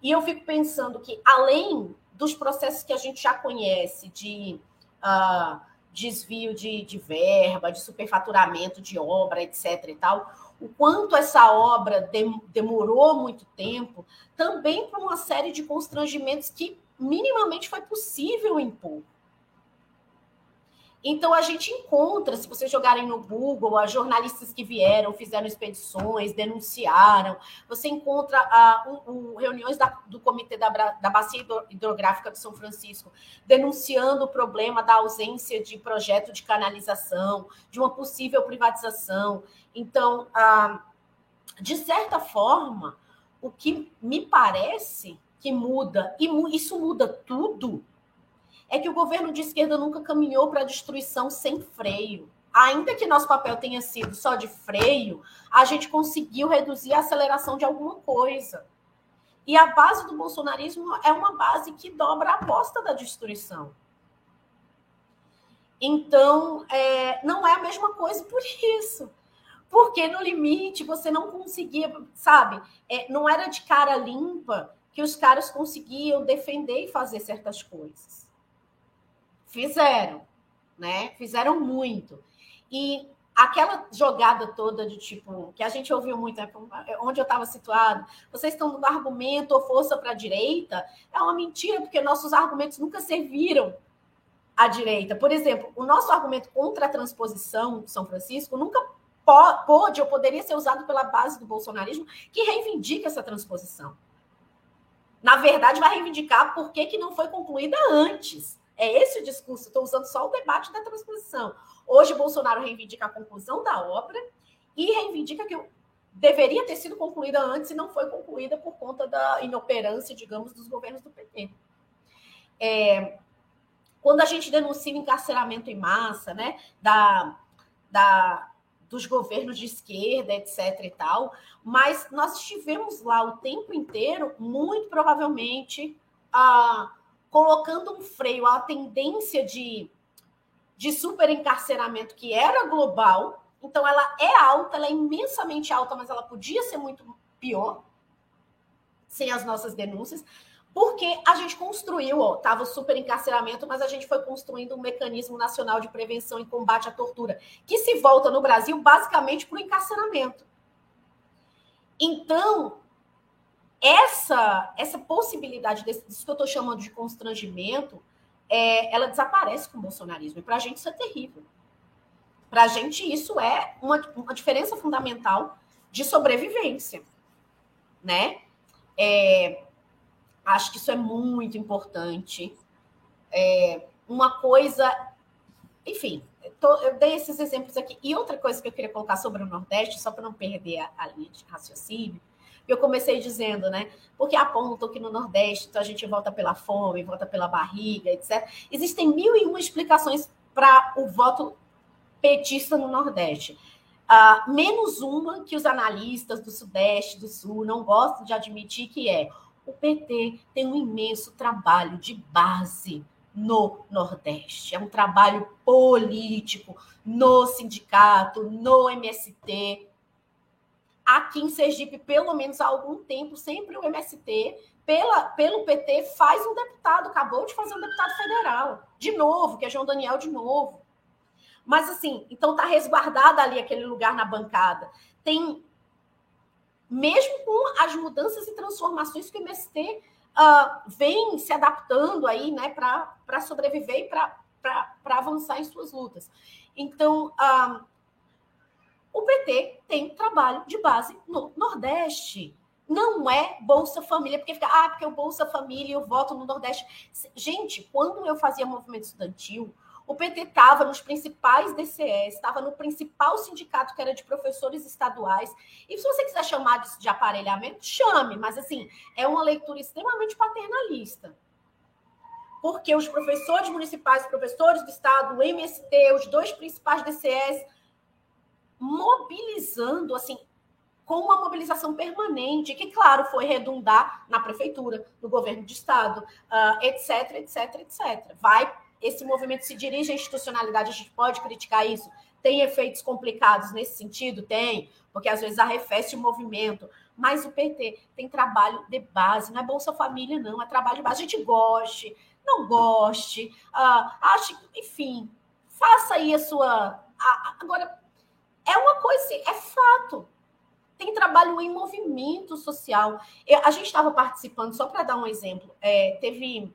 E eu fico pensando que além dos processos que a gente já conhece de uh, desvio de, de verba, de superfaturamento de obra, etc. e tal, o quanto essa obra dem, demorou muito tempo, também por uma série de constrangimentos que minimamente foi possível impor. Então a gente encontra, se vocês jogarem no Google, as jornalistas que vieram, fizeram expedições, denunciaram. Você encontra uh, um, um, reuniões da, do Comitê da, da Bacia Hidrográfica de São Francisco, denunciando o problema da ausência de projeto de canalização, de uma possível privatização. Então, uh, de certa forma, o que me parece que muda, e isso muda tudo, é que o governo de esquerda nunca caminhou para a destruição sem freio. Ainda que nosso papel tenha sido só de freio, a gente conseguiu reduzir a aceleração de alguma coisa. E a base do bolsonarismo é uma base que dobra a aposta da destruição. Então, é, não é a mesma coisa por isso. Porque no limite você não conseguia, sabe? É, não era de cara limpa que os caras conseguiam defender e fazer certas coisas. Fizeram, né? Fizeram muito. E aquela jogada toda de tipo, que a gente ouviu muito, né? onde eu estava situado, vocês estão dando argumento ou força para a direita, é uma mentira, porque nossos argumentos nunca serviram à direita. Por exemplo, o nosso argumento contra a transposição de São Francisco nunca pôde ou poderia ser usado pela base do bolsonarismo, que reivindica essa transposição. Na verdade, vai reivindicar por que, que não foi concluída antes. É esse o discurso. Estou usando só o debate da transposição. Hoje, Bolsonaro reivindica a conclusão da obra e reivindica que deveria ter sido concluída antes e não foi concluída por conta da inoperância, digamos, dos governos do PT. É, quando a gente denuncia o encarceramento em massa, né, da, da, dos governos de esquerda, etc. e tal, mas nós estivemos lá o tempo inteiro, muito provavelmente, a colocando um freio à tendência de, de superencarceramento que era global. Então, ela é alta, ela é imensamente alta, mas ela podia ser muito pior sem as nossas denúncias, porque a gente construiu, estava super encarceramento, mas a gente foi construindo um mecanismo nacional de prevenção e combate à tortura, que se volta no Brasil basicamente para o encarceramento. Então, essa essa possibilidade desse, disso que eu estou chamando de constrangimento, é, ela desaparece com o bolsonarismo. E para a gente isso é terrível. Para a gente isso é uma, uma diferença fundamental de sobrevivência, né? É, acho que isso é muito importante. É, uma coisa, enfim, tô, eu dei esses exemplos aqui. E outra coisa que eu queria colocar sobre o Nordeste, só para não perder a, a linha de raciocínio, eu comecei dizendo, né? Porque apontam que no Nordeste então a gente volta pela fome, volta pela barriga, etc. Existem mil e uma explicações para o voto petista no Nordeste. Uh, menos uma que os analistas do Sudeste, do Sul, não gostam de admitir, que é o PT tem um imenso trabalho de base no Nordeste. É um trabalho político no sindicato, no MST, aqui em Sergipe, pelo menos há algum tempo, sempre o MST, pela, pelo PT, faz um deputado, acabou de fazer um deputado federal, de novo, que é João Daniel de novo. Mas assim, então tá resguardado ali aquele lugar na bancada. Tem, mesmo com as mudanças e transformações que o MST uh, ah, vem se adaptando aí, né, para sobreviver e para avançar em suas lutas. Então, ah, o PT tem trabalho de base no Nordeste. Não é Bolsa Família, porque fica, ah, porque o Bolsa Família eu voto no Nordeste. Gente, quando eu fazia movimento estudantil, o PT estava nos principais DCS, estava no principal sindicato que era de professores estaduais. E se você quiser chamar disso de aparelhamento, chame, mas assim, é uma leitura extremamente paternalista. Porque os professores municipais, professores do estado, o MST, os dois principais DCS, mobilizando, assim, com uma mobilização permanente, que, claro, foi redundar na prefeitura, no governo de estado, uh, etc, etc, etc. Vai esse movimento se dirige à institucionalidade, a gente pode criticar isso. Tem efeitos complicados nesse sentido? Tem, porque às vezes arrefece o movimento. Mas o PT tem trabalho de base, não é Bolsa Família, não, é trabalho de base. A gente goste, não goste, uh, ache, enfim, faça aí a sua. agora, é uma coisa, é fato. Tem trabalho em movimento social. Eu, a gente estava participando, só para dar um exemplo, é, teve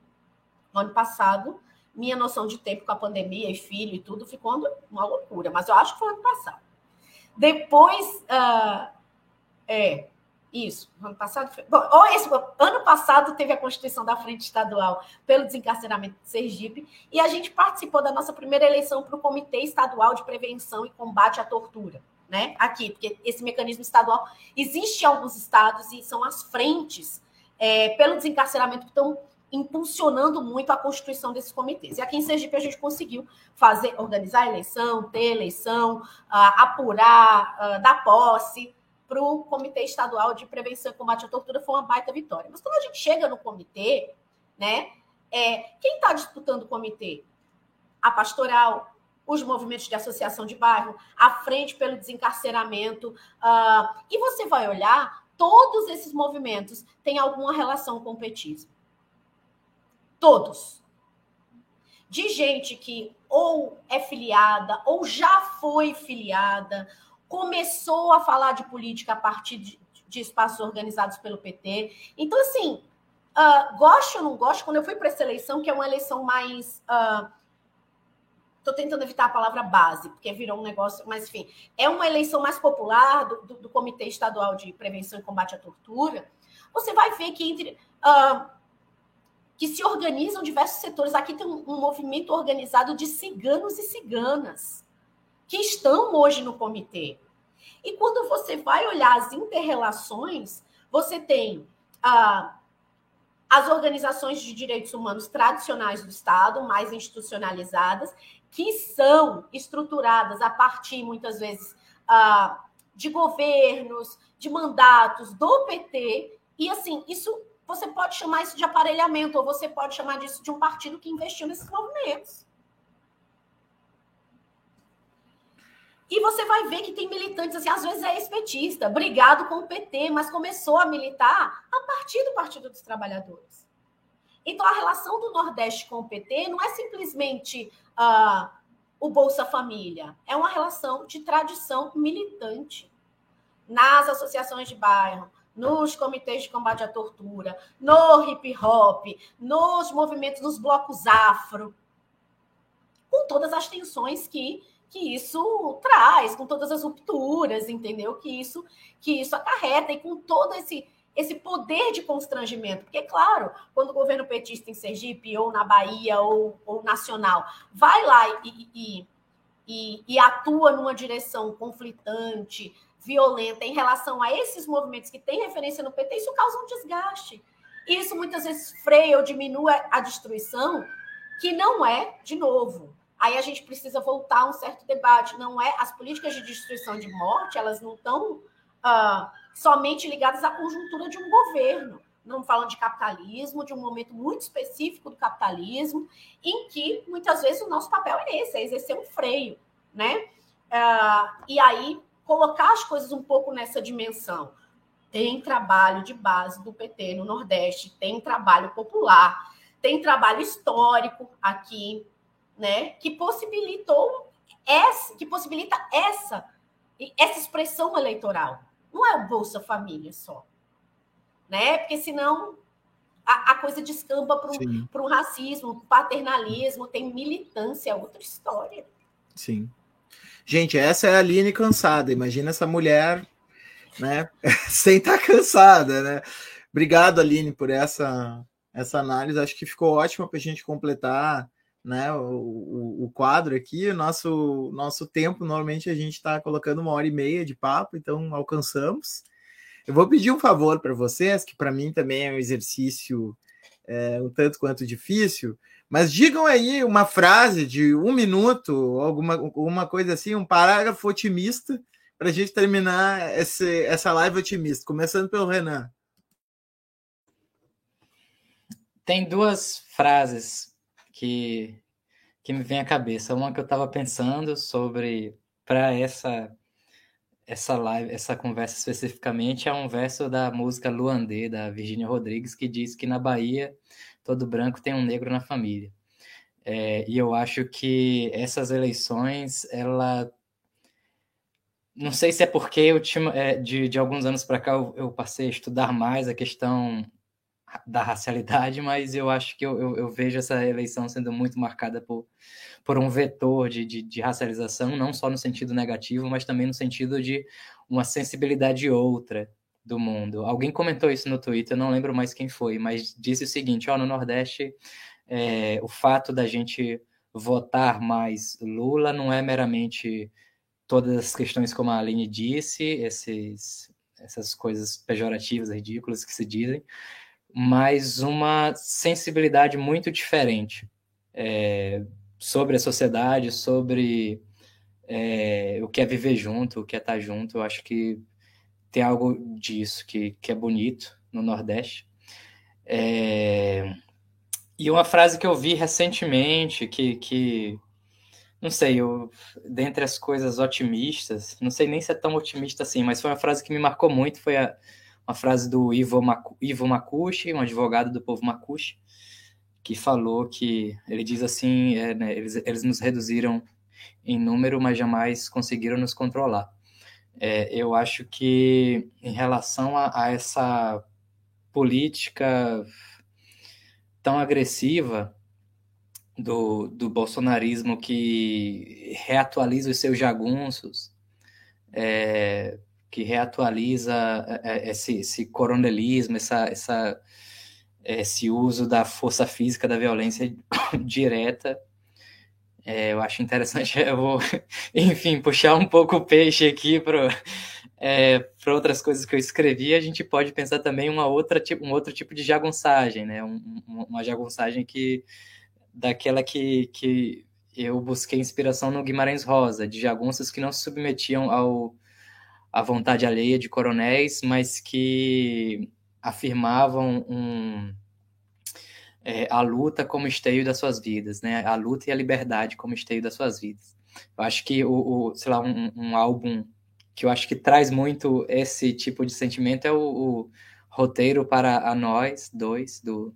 no ano passado minha noção de tempo com a pandemia e filho e tudo ficou uma loucura, mas eu acho que foi ano passado. Depois, uh, é, isso, ano passado. Foi, bom, ou esse, ano passado teve a Constituição da Frente Estadual pelo desencarceramento de Sergipe, e a gente participou da nossa primeira eleição para o Comitê Estadual de Prevenção e Combate à Tortura. Né? Aqui, porque esse mecanismo estadual existe em alguns estados e são as frentes é, pelo desencarceramento que estão impulsionando muito a constituição desses comitês. E aqui em Sergipe a gente conseguiu fazer, organizar a eleição, ter eleição, uh, apurar, uh, dar posse para o Comitê Estadual de Prevenção e Combate à Tortura, foi uma baita vitória. Mas quando a gente chega no comitê, né, é, quem está disputando o comitê? A pastoral, os movimentos de associação de bairro, a frente pelo desencarceramento, uh, e você vai olhar, todos esses movimentos têm alguma relação com o petismo. Todos. De gente que ou é filiada, ou já foi filiada, começou a falar de política a partir de, de espaços organizados pelo PT. Então, assim, uh, gosto ou não gosto, quando eu fui para essa eleição, que é uma eleição mais. Estou uh, tentando evitar a palavra base, porque virou um negócio, mas enfim, é uma eleição mais popular do, do, do Comitê Estadual de Prevenção e Combate à Tortura. Você vai ver que entre. Uh, que se organizam diversos setores. Aqui tem um, um movimento organizado de ciganos e ciganas que estão hoje no comitê. E quando você vai olhar as interrelações, você tem ah, as organizações de direitos humanos tradicionais do Estado, mais institucionalizadas, que são estruturadas a partir, muitas vezes, ah, de governos, de mandatos do PT. E, assim, isso você pode chamar isso de aparelhamento, ou você pode chamar disso de um partido que investiu nesses movimentos. E você vai ver que tem militantes, assim, às vezes é ex-petista, brigado com o PT, mas começou a militar a partir do Partido dos Trabalhadores. Então, a relação do Nordeste com o PT não é simplesmente uh, o Bolsa Família, é uma relação de tradição militante. Nas associações de bairro, nos comitês de combate à tortura, no hip hop, nos movimentos, nos blocos afro, com todas as tensões que, que isso traz, com todas as rupturas, entendeu? Que isso que isso acarreta e com todo esse esse poder de constrangimento, porque claro, quando o governo petista em Sergipe ou na Bahia ou, ou nacional vai lá e, e, e, e atua numa direção conflitante, violenta em relação a esses movimentos que têm referência no PT, isso causa um desgaste. Isso muitas vezes freia ou diminui a destruição, que não é, de novo. Aí a gente precisa voltar a um certo debate. Não é as políticas de destruição de morte, elas não estão uh, somente ligadas à conjuntura de um governo. Não falando de capitalismo, de um momento muito específico do capitalismo, em que muitas vezes o nosso papel é esse, é exercer um freio, né? Uh, e aí colocar as coisas um pouco nessa dimensão. Tem trabalho de base do PT no Nordeste, tem trabalho popular, tem trabalho histórico aqui, né, que possibilitou essa, que possibilita essa essa expressão eleitoral. Não é o Bolsa Família só, né? Porque senão a, a coisa descamba para o racismo, paternalismo, tem militância, é outra história. Sim. Gente, essa é a Aline cansada. Imagina essa mulher, né? *laughs* Sem estar tá cansada, né? Obrigado, Aline, por essa, essa análise. Acho que ficou ótima para a gente completar né, o, o, o, quadro aqui. Nosso, nosso tempo, normalmente, a gente está colocando uma hora e meia de papo, então alcançamos. Eu vou pedir um favor para vocês, que para mim também é um exercício é, um tanto quanto difícil, mas digam aí uma frase de um minuto, alguma uma coisa assim, um parágrafo otimista para a gente terminar esse, essa live otimista, começando pelo Renan. Tem duas frases que, que me vem à cabeça. Uma que eu estava pensando sobre para essa essa live, essa conversa especificamente é um verso da música Luandê da Virginia Rodrigues que diz que na Bahia todo branco tem um negro na família. É, e eu acho que essas eleições, ela não sei se é porque eu tinha, é, de, de alguns anos para cá eu, eu, passei a estudar mais a questão da racialidade, mas eu acho que eu, eu, eu, vejo essa eleição sendo muito marcada por, por um vetor de, de, de, racialização, não só no sentido negativo, mas também no sentido de uma sensibilidade outra do mundo. Alguém comentou isso no Twitter, não lembro mais quem foi, mas disse o seguinte: ó, no Nordeste, é, o fato da gente votar mais Lula não é meramente todas as questões como a Aline disse, esses, essas coisas pejorativas, ridículas que se dizem, mas uma sensibilidade muito diferente é, sobre a sociedade, sobre é, o que é viver junto, o que é estar junto. Eu acho que tem algo disso que, que é bonito no Nordeste. É, e uma frase que eu vi recentemente, que, que não sei, eu, dentre as coisas otimistas, não sei nem se é tão otimista assim, mas foi uma frase que me marcou muito, foi a, uma frase do Ivo, Maku, Ivo Makushi, um advogado do povo Makushi, que falou que, ele diz assim, é, né, eles, eles nos reduziram em número, mas jamais conseguiram nos controlar. É, eu acho que, em relação a, a essa política tão agressiva do, do bolsonarismo que reatualiza os seus jagunços, é, que reatualiza é, é, esse, esse coronelismo, essa, essa, esse uso da força física, da violência *coughs* direta. É, eu acho interessante, *laughs* eu vou, enfim, puxar um pouco o peixe aqui para é, outras coisas que eu escrevi, a gente pode pensar também uma outra, um outro tipo de jagunçagem, né? Um, uma jagunçagem que daquela que, que eu busquei inspiração no Guimarães Rosa, de jagunças que não se submetiam ao à vontade alheia de coronéis, mas que afirmavam um, é, a luta como esteio das suas vidas, né? A luta e a liberdade como esteio das suas vidas. Eu acho que o, o sei lá, um, um, álbum que eu acho que traz muito esse tipo de sentimento é o, o roteiro para a nós dois do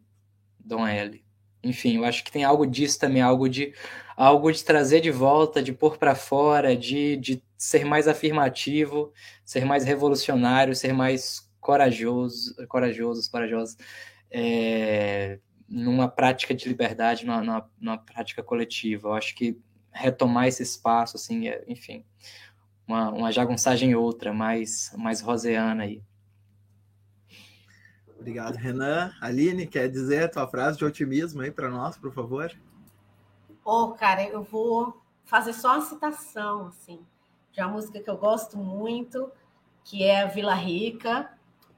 Dom L. Enfim, eu acho que tem algo disso também, algo de algo de trazer de volta, de pôr para fora, de, de ser mais afirmativo, ser mais revolucionário, ser mais corajoso, corajosos, corajosos, é, numa prática de liberdade, numa, numa, numa, prática coletiva. Eu acho que retomar esse espaço, assim, é, enfim, uma, uma jagunçagem outra, mais, mais roseana aí. Obrigado, Renan. Aline, quer dizer a tua frase de otimismo aí para nós, por favor? Ô, oh, cara, eu vou fazer só uma citação, assim de uma música que eu gosto muito, que é Vila Rica,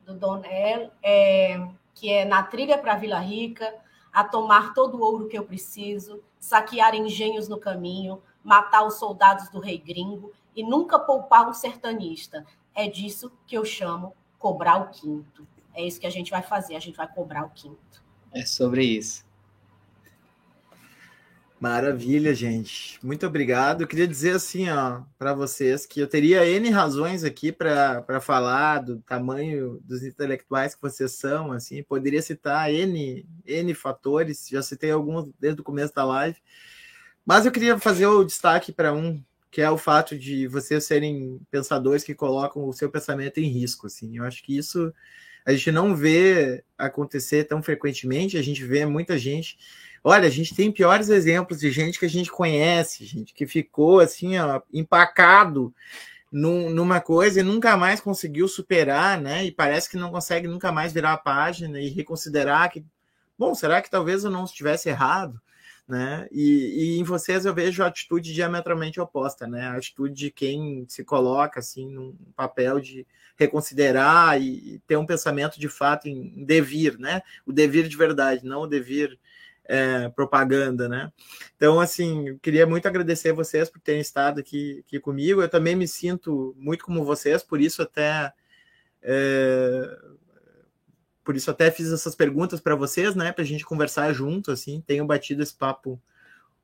do Donel, é, que é Na Trilha para Vila Rica, a tomar todo o ouro que eu preciso, saquear engenhos no caminho, matar os soldados do rei gringo e nunca poupar um sertanista. É disso que eu chamo cobrar o quinto. É isso que a gente vai fazer, a gente vai cobrar o quinto. É sobre isso. Maravilha, gente. Muito obrigado. Eu queria dizer assim, ó, para vocês que eu teria N razões aqui para falar do tamanho dos intelectuais que vocês são, assim, poderia citar N, N fatores, já citei alguns desde o começo da live. Mas eu queria fazer o destaque para um que é o fato de vocês serem pensadores que colocam o seu pensamento em risco. Assim, eu acho que isso a gente não vê acontecer tão frequentemente. A gente vê muita gente. Olha, a gente tem piores exemplos de gente que a gente conhece, gente que ficou assim, ó, empacado num, numa coisa e nunca mais conseguiu superar, né? E parece que não consegue nunca mais virar a página e reconsiderar que, bom, será que talvez eu não estivesse errado? Né? E, e, em vocês eu vejo a atitude diametralmente oposta, né? A atitude de quem se coloca assim num papel de reconsiderar e, ter um pensamento de fato em, devir, né? O devir de verdade, não o devir é, propaganda, né? Então, assim, eu queria muito agradecer vocês por terem estado aqui, aqui comigo. Eu também me sinto muito como vocês, por isso até é, por isso até fiz essas perguntas para vocês, né? Para a gente conversar junto, assim. Tenho batido esse papo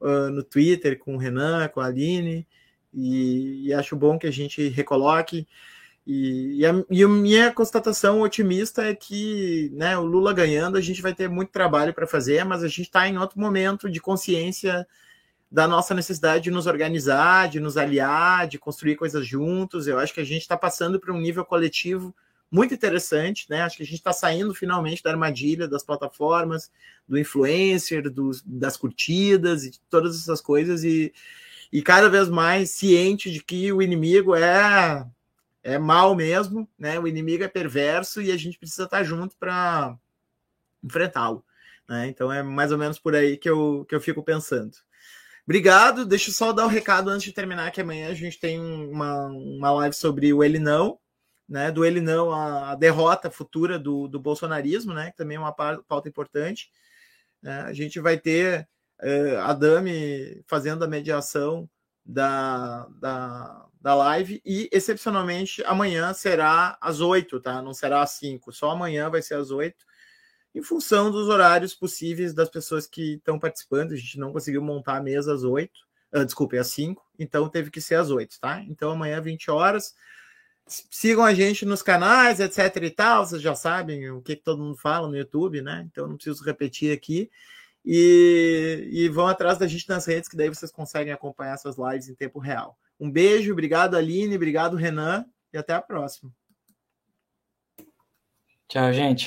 uh, no Twitter com o Renan, com a Aline, e, e acho bom que a gente recoloque. E, e, a, e, a, minha constatação otimista é que né, o Lula ganhando, a gente vai ter muito trabalho para fazer, mas a gente está em outro momento de consciência da nossa necessidade de nos organizar, de nos aliar, de construir coisas juntos. Eu acho que a gente está passando para um nível coletivo muito interessante, né? Acho que a gente está saindo finalmente da armadilha das plataformas, do influencer, dos, das curtidas e todas essas coisas, e, e cada vez mais ciente de que o inimigo é é mal mesmo, né? O inimigo é perverso e a gente precisa estar junto para enfrentá-lo. Né? Então é mais ou menos por aí que eu, que eu fico pensando. Obrigado. Deixa eu só dar o um recado antes de terminar, que amanhã a gente tem uma, uma live sobre o ele não, né? Do ele não, a, a derrota futura do, do bolsonarismo, né? Que também é uma pauta importante. Né? A gente vai ter uh, a Dami fazendo a mediação da, da, da live e, excepcionalmente, amanhã será às 8, tá? Não será às 5, só amanhã vai ser às 8, em função dos horários possíveis das pessoas que estão participando. A gente não conseguiu montar a mesa às 8, uh, desculpe, às 5, então teve que ser às 8, tá? Então amanhã, 20 horas. Sigam a gente nos canais, etc e tal. Vocês já sabem o que, que todo mundo fala no YouTube, né? Então não preciso repetir aqui. E, e, vão atrás da gente nas redes, que daí vocês conseguem acompanhar essas lives em tempo real. Um beijo, obrigado Aline, obrigado Renan, e até a próxima. Tchau, gente.